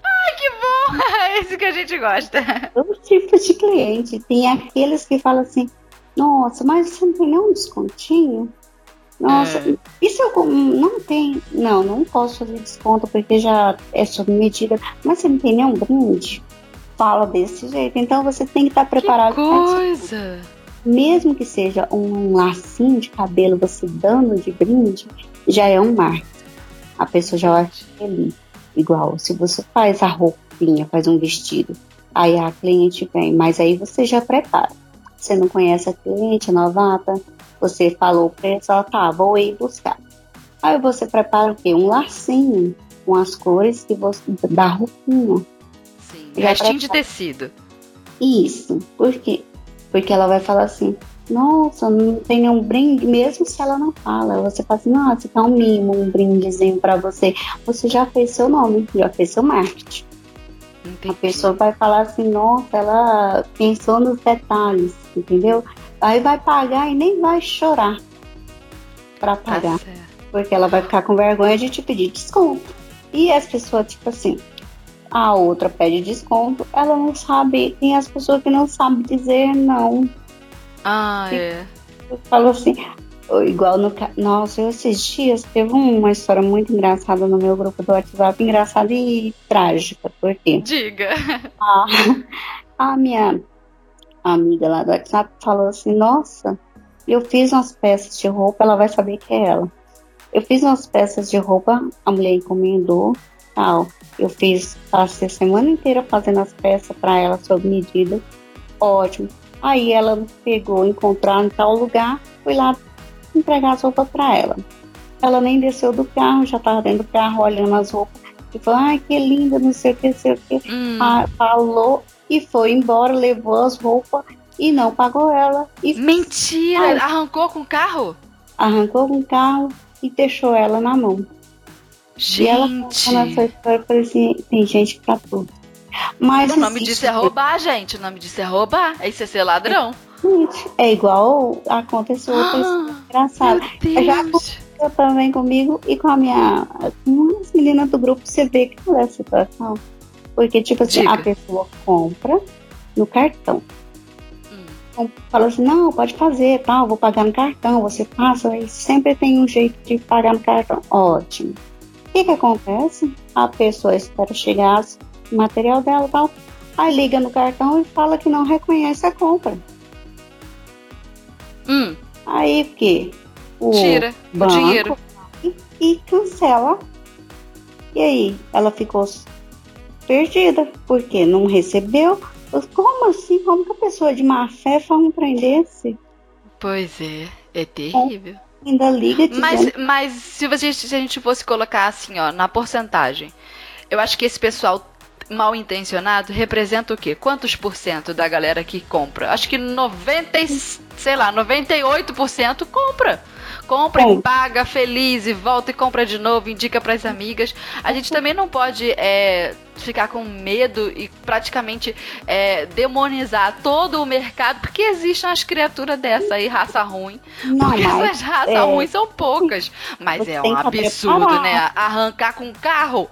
Ai, que bom! É isso que a gente gosta. Todo tipo de cliente. Tem aqueles que falam assim, nossa, mas você não tem nenhum descontinho? Nossa, é. e se eu não tem? Não, não posso fazer desconto porque já é sob medida. Mas você não tem nenhum brinde? Fala desse jeito. Então você tem que estar preparado. Que coisa! Mesmo que seja um lacinho de cabelo, você dando de brinde, já é um marketing. A pessoa já vai feliz. Igual, se você faz a roupinha, faz um vestido, aí a cliente vem, mas aí você já prepara. Você não conhece a cliente, é novata, você falou o preço, ela tá, vou ir buscar. Aí você prepara o quê? Um lacinho com as cores que você, da roupinha. Sim, restinho de tecido. Isso, por quê? Porque ela vai falar assim, nossa, não tem nenhum brinde, mesmo se ela não fala. Você fala assim, nossa, tá um mimo, um brindezinho para você. Você já fez seu nome, já fez seu marketing. Entendi. A pessoa vai falar assim, nossa, ela pensou nos detalhes, entendeu? Aí vai pagar e nem vai chorar para tá pagar. Tá porque ela vai ficar com vergonha de te pedir desconto. E as pessoas, tipo assim, a outra pede desconto, ela não sabe, tem as pessoas que não sabem dizer não. Ah, é. Falou assim, igual no. Nossa, esses dias teve uma história muito engraçada no meu grupo do WhatsApp, engraçada e trágica, porque. Diga! A, a minha amiga lá do WhatsApp falou assim: Nossa, eu fiz umas peças de roupa, ela vai saber que é ela. Eu fiz umas peças de roupa, a mulher encomendou, tal. Eu fiz, passei a semana inteira fazendo as peças para ela sob medida. Ótimo. Aí ela pegou, encontrar em tal lugar, fui lá entregar as roupas para ela. Ela nem desceu do carro, já estava dentro do carro olhando as roupas. E falou, ai, que linda, não sei o que, não sei o que. Hum. Ah, falou e foi embora, levou as roupas e não pagou ela. E... Mentira! Ai, arrancou com o carro? Arrancou com o carro e deixou ela na mão. Gente! E ela contando essa história, falei assim, tem gente pra tudo. Mas, o nome disso é roubar, gente. O nome disso é roubar. É isso é ser ladrão. É igual aconteceu outra ah, engraçada. Já aconteceu também comigo e com a minha. Com as meninas do grupo, você vê que não é a situação. Porque, tipo assim, Diga. a pessoa compra no cartão. Hum. Fala assim, não, pode fazer, tal, vou pagar no cartão, você passa, e sempre tem um jeito de pagar no cartão. Ótimo. O que, que acontece? A pessoa espera chegar o material dela tal. Aí liga no cartão e fala que não reconhece a compra. Hum. Aí o que? O Tira o dinheiro. E, cancela. E aí? Ela ficou perdida, porque não recebeu. Como assim? Como que a pessoa de má fé faz um trem desse? Pois é, é terrível. Ainda liga dizendo... Mas, mas se, você, se a gente fosse colocar assim, ó, na porcentagem, eu acho que esse pessoal mal intencionado representa o quê? Quantos por cento da galera que compra? Acho que 90, sei lá, 98% compra compra e paga feliz e volta e compra de novo, indica para as amigas. A gente também não pode é, ficar com medo e praticamente é, demonizar todo o mercado, porque existem as criaturas dessa aí, raça ruim. Não, porque mas, essas raças é, ruins são poucas. Mas é um absurdo, né? Arrancar com um carro.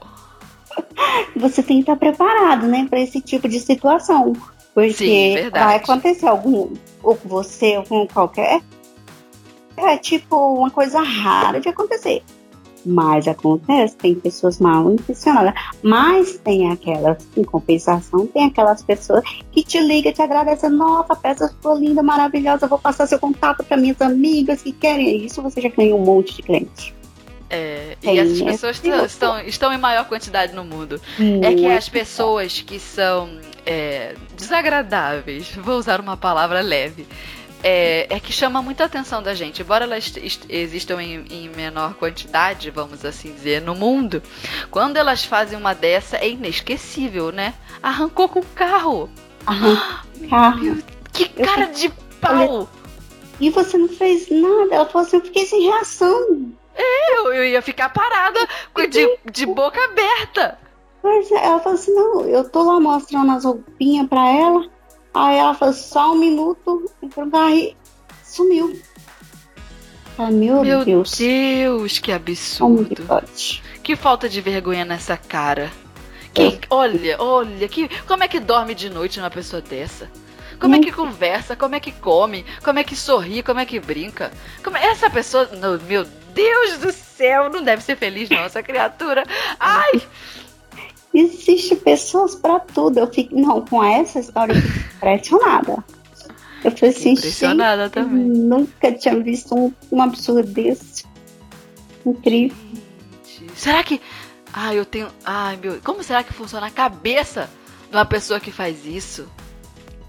Você tem que estar preparado, né, para esse tipo de situação. Porque Sim, vai acontecer algum, ou com você, ou com qualquer é tipo uma coisa rara de acontecer. Mas acontece, tem pessoas mal intencionadas. Mas tem aquelas, em compensação, tem aquelas pessoas que te ligam, te agradecem. Nossa, a peça ficou linda, maravilhosa. Vou passar seu contato para minhas amigas que querem isso. Você já ganhou um monte de cliente. É, e essas pessoas estão, estão em maior quantidade no mundo. É que as pessoas que são é, desagradáveis, vou usar uma palavra leve, é, é, que chama muita atenção da gente. Embora elas existam em, em, menor quantidade, vamos assim dizer, no mundo, quando elas fazem uma dessa é inesquecível, né? Arrancou com o carro. Arrancou carro. Meu, que cara eu, de pau! E você não fez nada. Ela falou assim: eu fiquei sem reação. É, eu, eu ia ficar parada de, de boca aberta. É, ela falou assim: não, eu tô lá mostrando as roupinhas pra ela. Aí ela falou, só um minuto, entrou no carro e sumiu. Ah, meu, meu Deus. Deus, que absurdo. Que, que falta de vergonha nessa cara. Que. Olha, olha, que, como é que dorme de noite uma pessoa dessa? Como é que conversa? Como é que come? Como é que sorri? Como é que brinca? Como. Essa pessoa. Meu Deus do céu, não deve ser feliz, não, essa criatura. Ai! Existe pessoas para tudo. Eu fico, não, com essa história eu fico impressionada. Eu falei assim, impressionada gente, também. Nunca tinha visto um, um absurdo desse. Incrível. Será que. Ai, eu tenho. Ai, meu. Como será que funciona a cabeça de uma pessoa que faz isso?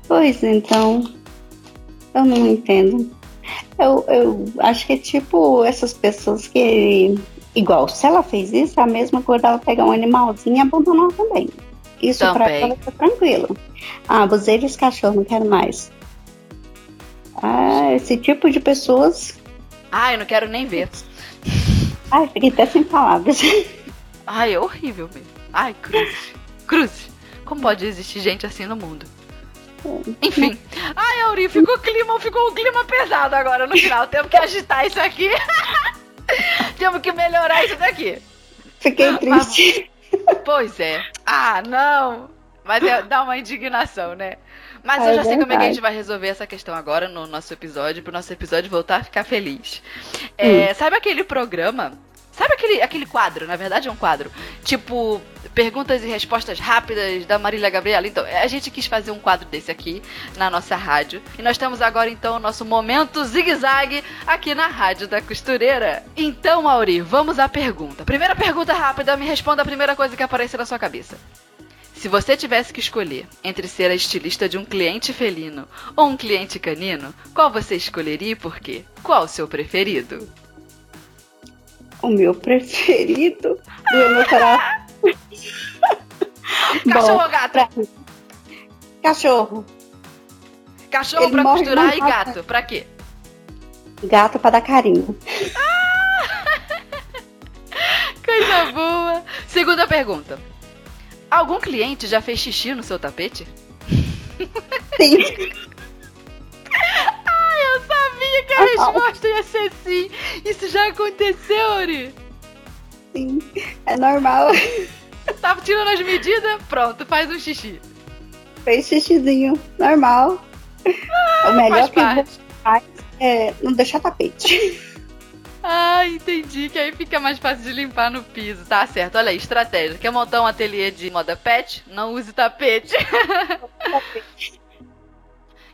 Pois então. Eu não entendo. Eu, eu acho que é tipo essas pessoas que Igual, se ela fez isso, é a mesma coisa ela pegar um animalzinho e abandonar também. Isso também. pra ela tá tranquilo. Ah, abusei desse cachorro, não quero mais. Ah, esse tipo de pessoas. Ah, eu não quero nem ver. Ai, fiquei até sem palavras. Ai, é horrível mesmo. Ai, cruz. Cruz. Como pode existir gente assim no mundo? Enfim. Ai, Auri, ficou clima, ficou um clima pesado agora no final. Temos que agitar isso aqui. Temos que melhorar isso daqui. Fiquei triste. Mas, pois é. Ah, não. Mas é, dá uma indignação, né? Mas é eu já sei como é que a gente vai resolver essa questão agora no nosso episódio, pro nosso episódio voltar a ficar feliz. É, hum. Sabe aquele programa Sabe aquele, aquele quadro? Na verdade é um quadro. Tipo, perguntas e respostas rápidas da Marília Gabriela. Então, a gente quis fazer um quadro desse aqui na nossa rádio. E nós temos agora, então, o nosso momento zigue-zague aqui na Rádio da Costureira. Então, Mauri, vamos à pergunta. Primeira pergunta rápida, me responda a primeira coisa que aparecer na sua cabeça. Se você tivesse que escolher entre ser a estilista de um cliente felino ou um cliente canino, qual você escolheria e por quê? Qual o seu preferido? o meu preferido do meu coração. Cachorro ou gato? Pra... Cachorro. Cachorro Ele pra costurar e gato, pra quê? Gato pra dar carinho. Coisa boa. Segunda pergunta. Algum cliente já fez xixi no seu tapete? Sim. Eu sabia que a resposta ia ser sim. Isso já aconteceu, Ori? Sim, é normal. Tava tirando as medidas? Pronto, faz um xixi. Fez xixizinho, normal. Ah, o melhor que você faz é não deixar tapete. Ah, entendi. Que aí fica mais fácil de limpar no piso. Tá certo. Olha aí, estratégia. Quer montar um ateliê de moda pet? Não use tapete. tapete.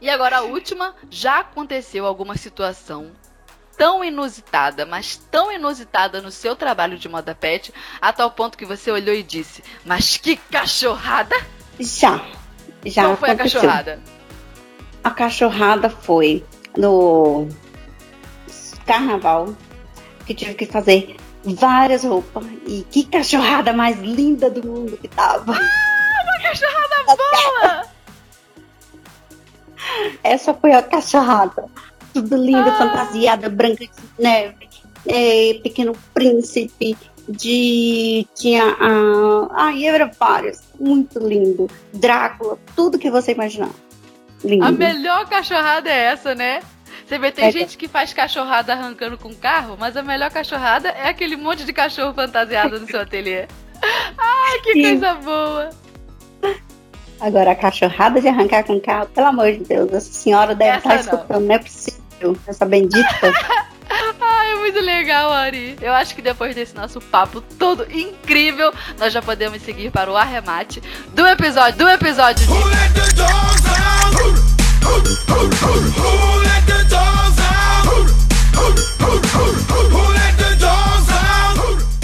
E agora a última, já aconteceu alguma situação tão inusitada, mas tão inusitada no seu trabalho de moda pet, a tal ponto que você olhou e disse: "Mas que cachorrada?" Já. Já Qual foi aconteceu. a cachorrada? A cachorrada foi no carnaval que tive que fazer várias roupas e que cachorrada mais linda do mundo que tava. Ah, cachorrada boa! Essa foi a cachorrada. Tudo lindo, ah. fantasiada, branca de neve, é, pequeno príncipe, de. Tinha a. Ai, era vários. Muito lindo. Drácula, tudo que você imaginar. Lindo. A melhor cachorrada é essa, né? Você vê, tem é gente que faz cachorrada arrancando com carro, mas a melhor cachorrada é aquele monte de cachorro fantasiado no seu ateliê. Ai, que Sim. coisa boa! Agora, a cachorrada de arrancar com carro, pelo amor de Deus, essa senhora deve essa estar não. escutando, não é possível, essa bendita. Ai, é muito legal, Ari. Eu acho que depois desse nosso papo todo incrível, nós já podemos seguir para o arremate do episódio, do episódio de...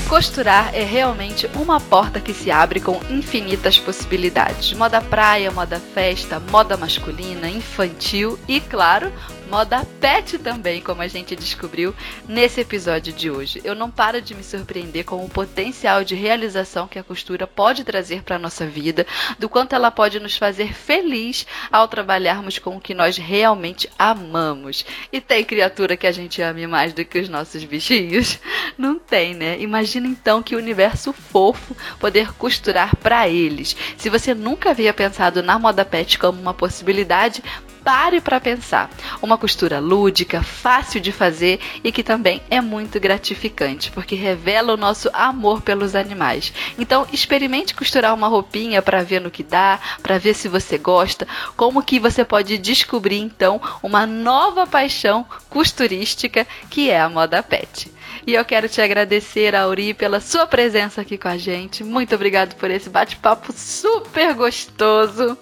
Costurar é realmente uma porta que se abre com infinitas possibilidades. Moda praia, moda festa, moda masculina, infantil e, claro, moda pet também, como a gente descobriu nesse episódio de hoje. Eu não paro de me surpreender com o potencial de realização que a costura pode trazer para nossa vida, do quanto ela pode nos fazer feliz ao trabalharmos com o que nós realmente amamos. E tem criatura que a gente ame mais do que os nossos bichinhos? Não tem, né? Imagina então que universo fofo poder costurar para eles. Se você nunca havia pensado na moda pet como uma possibilidade, pare para pensar. Uma costura lúdica, fácil de fazer e que também é muito gratificante, porque revela o nosso amor pelos animais. Então, experimente costurar uma roupinha para ver no que dá, para ver se você gosta, como que você pode descobrir então uma nova paixão costurística que é a moda pet. E eu quero te agradecer, Auri, pela sua presença aqui com a gente. Muito obrigado por esse bate-papo super gostoso.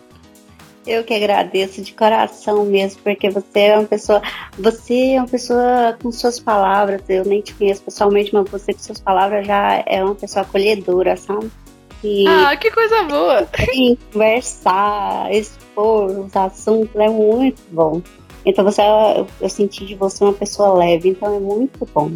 Eu que agradeço de coração mesmo, porque você é uma pessoa, você é uma pessoa com suas palavras, eu nem te conheço pessoalmente, mas você com suas palavras já é uma pessoa acolhedora, sabe? E ah, que coisa boa! Sim, conversar, expor os assuntos é muito bom. Então você, eu senti de você uma pessoa leve, então é muito bom.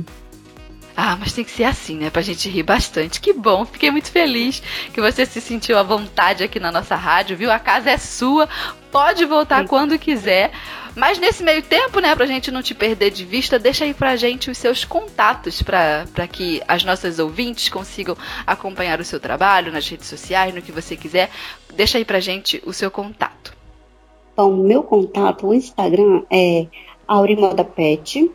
Ah, mas tem que ser assim, né? Pra gente rir bastante. Que bom, fiquei muito feliz que você se sentiu à vontade aqui na nossa rádio, viu? A casa é sua, pode voltar Sim. quando quiser. Mas nesse meio tempo, né, pra gente não te perder de vista, deixa aí pra gente os seus contatos para que as nossas ouvintes consigam acompanhar o seu trabalho nas redes sociais, no que você quiser. Deixa aí pra gente o seu contato. Bom, meu contato, o Instagram é Aurimodapet.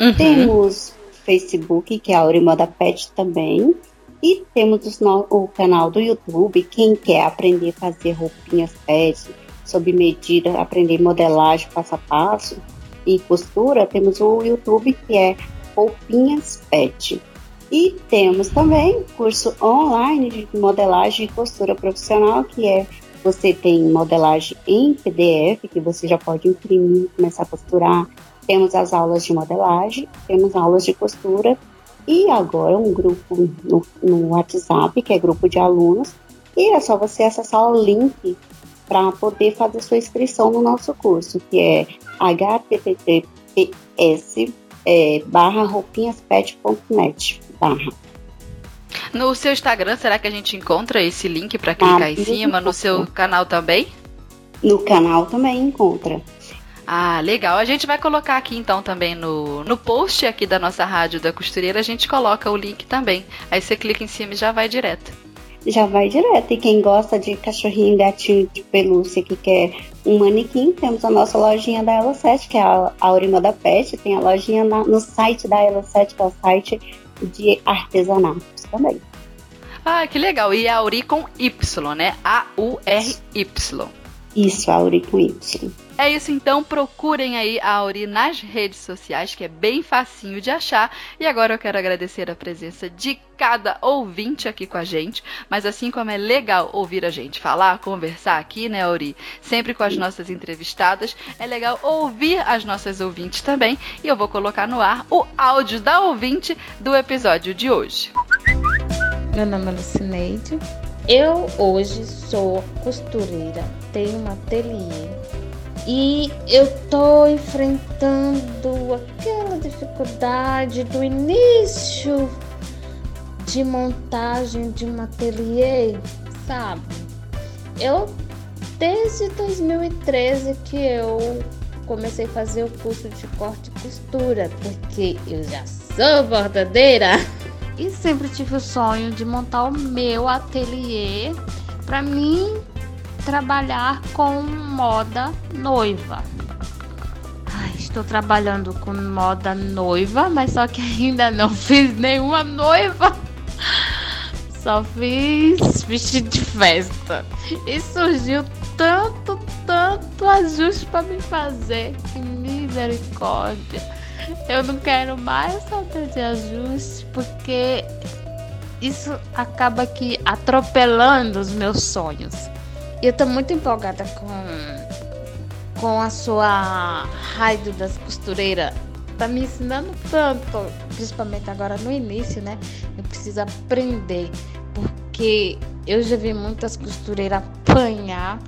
Uhum. Temos Facebook, que é Aurimoda Pet também. E temos o, o canal do YouTube, quem quer aprender a fazer roupinhas pet, sob medida, aprender modelagem passo a passo e costura, temos o YouTube que é Roupinhas Pet. E temos também curso online de modelagem e costura profissional, que é você tem modelagem em PDF, que você já pode imprimir, começar a costurar, temos as aulas de modelagem, temos aulas de costura e agora um grupo no, no WhatsApp, que é grupo de alunos, e é só você acessar o link para poder fazer sua inscrição no nosso curso, que é https é, barra roupinhaspet.net barra. No seu Instagram, será que a gente encontra esse link para clicar ah, em cima? No seu canal também? No canal também encontra. Ah, legal. A gente vai colocar aqui então também no, no post aqui da nossa rádio da costureira, a gente coloca o link também. Aí você clica em cima e já vai direto. Já vai direto. E quem gosta de cachorrinho gatinho de pelúcia que quer um manequim, temos a nossa lojinha da Elo 7, que é a Aurima da Pet. Tem a lojinha na, no site da Elo 7, que é o site de artesanatos também. Ah, que legal. E a Auri com Y, né? A-U-R-Y. Isso, Auri com Y. É isso então, procurem aí a Auri nas redes sociais, que é bem facinho de achar. E agora eu quero agradecer a presença de cada ouvinte aqui com a gente. Mas assim como é legal ouvir a gente falar, conversar aqui, né, Auri? Sempre com as nossas entrevistadas, é legal ouvir as nossas ouvintes também. E eu vou colocar no ar o áudio da ouvinte do episódio de hoje. Meu nome é Lucineide. Eu hoje sou costureira, tenho um ateliê e eu tô enfrentando aquela dificuldade do início de montagem de um ateliê, sabe? eu desde 2013 que eu comecei a fazer o curso de corte e costura, porque eu já sou bordadeira e sempre tive o sonho de montar o meu ateliê para mim trabalhar com moda noiva. Estou trabalhando com moda noiva, mas só que ainda não fiz nenhuma noiva. Só fiz vestido de festa. E surgiu tanto, tanto ajuste para me fazer. Que misericórdia. Eu não quero mais saber de ajuste porque isso acaba aqui atropelando os meus sonhos. Eu tô muito empolgada com, com a sua raio das costureiras. Tá me ensinando tanto, principalmente agora no início, né? Eu preciso aprender, porque eu já vi muitas costureiras apanhar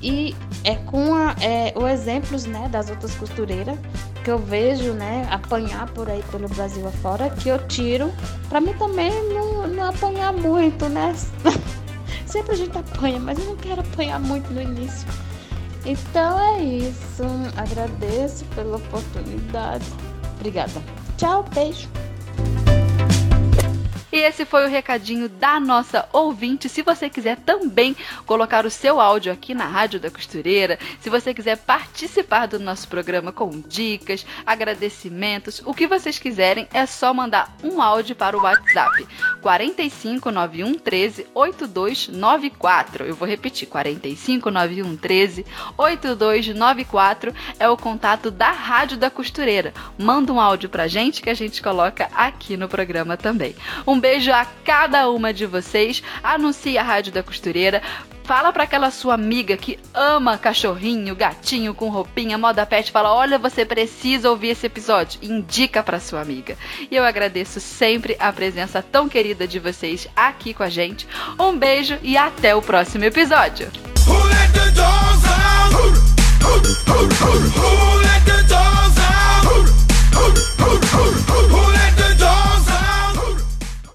e é com a, é, os exemplos né, das outras costureiras que eu vejo né, apanhar por aí pelo Brasil afora que eu tiro para mim também não, não apanhar muito, né? Sempre a gente apanha, mas eu não quero apanhar muito no início. Então é isso. Agradeço pela oportunidade. Obrigada. Tchau, beijo. E esse foi o recadinho da nossa ouvinte. Se você quiser também colocar o seu áudio aqui na Rádio da Costureira, se você quiser participar do nosso programa com dicas, agradecimentos, o que vocês quiserem, é só mandar um áudio para o WhatsApp 4591 13 8294. Eu vou repetir: 4591 13 8294 é o contato da Rádio da Costureira. Manda um áudio pra gente que a gente coloca aqui no programa também. Um beijo a cada uma de vocês. Anuncie a Rádio da Costureira. Fala para aquela sua amiga que ama cachorrinho, gatinho com roupinha, moda pet. Fala: olha, você precisa ouvir esse episódio. Indica para sua amiga. E eu agradeço sempre a presença tão querida de vocês aqui com a gente. Um beijo e até o próximo episódio. Who let the dogs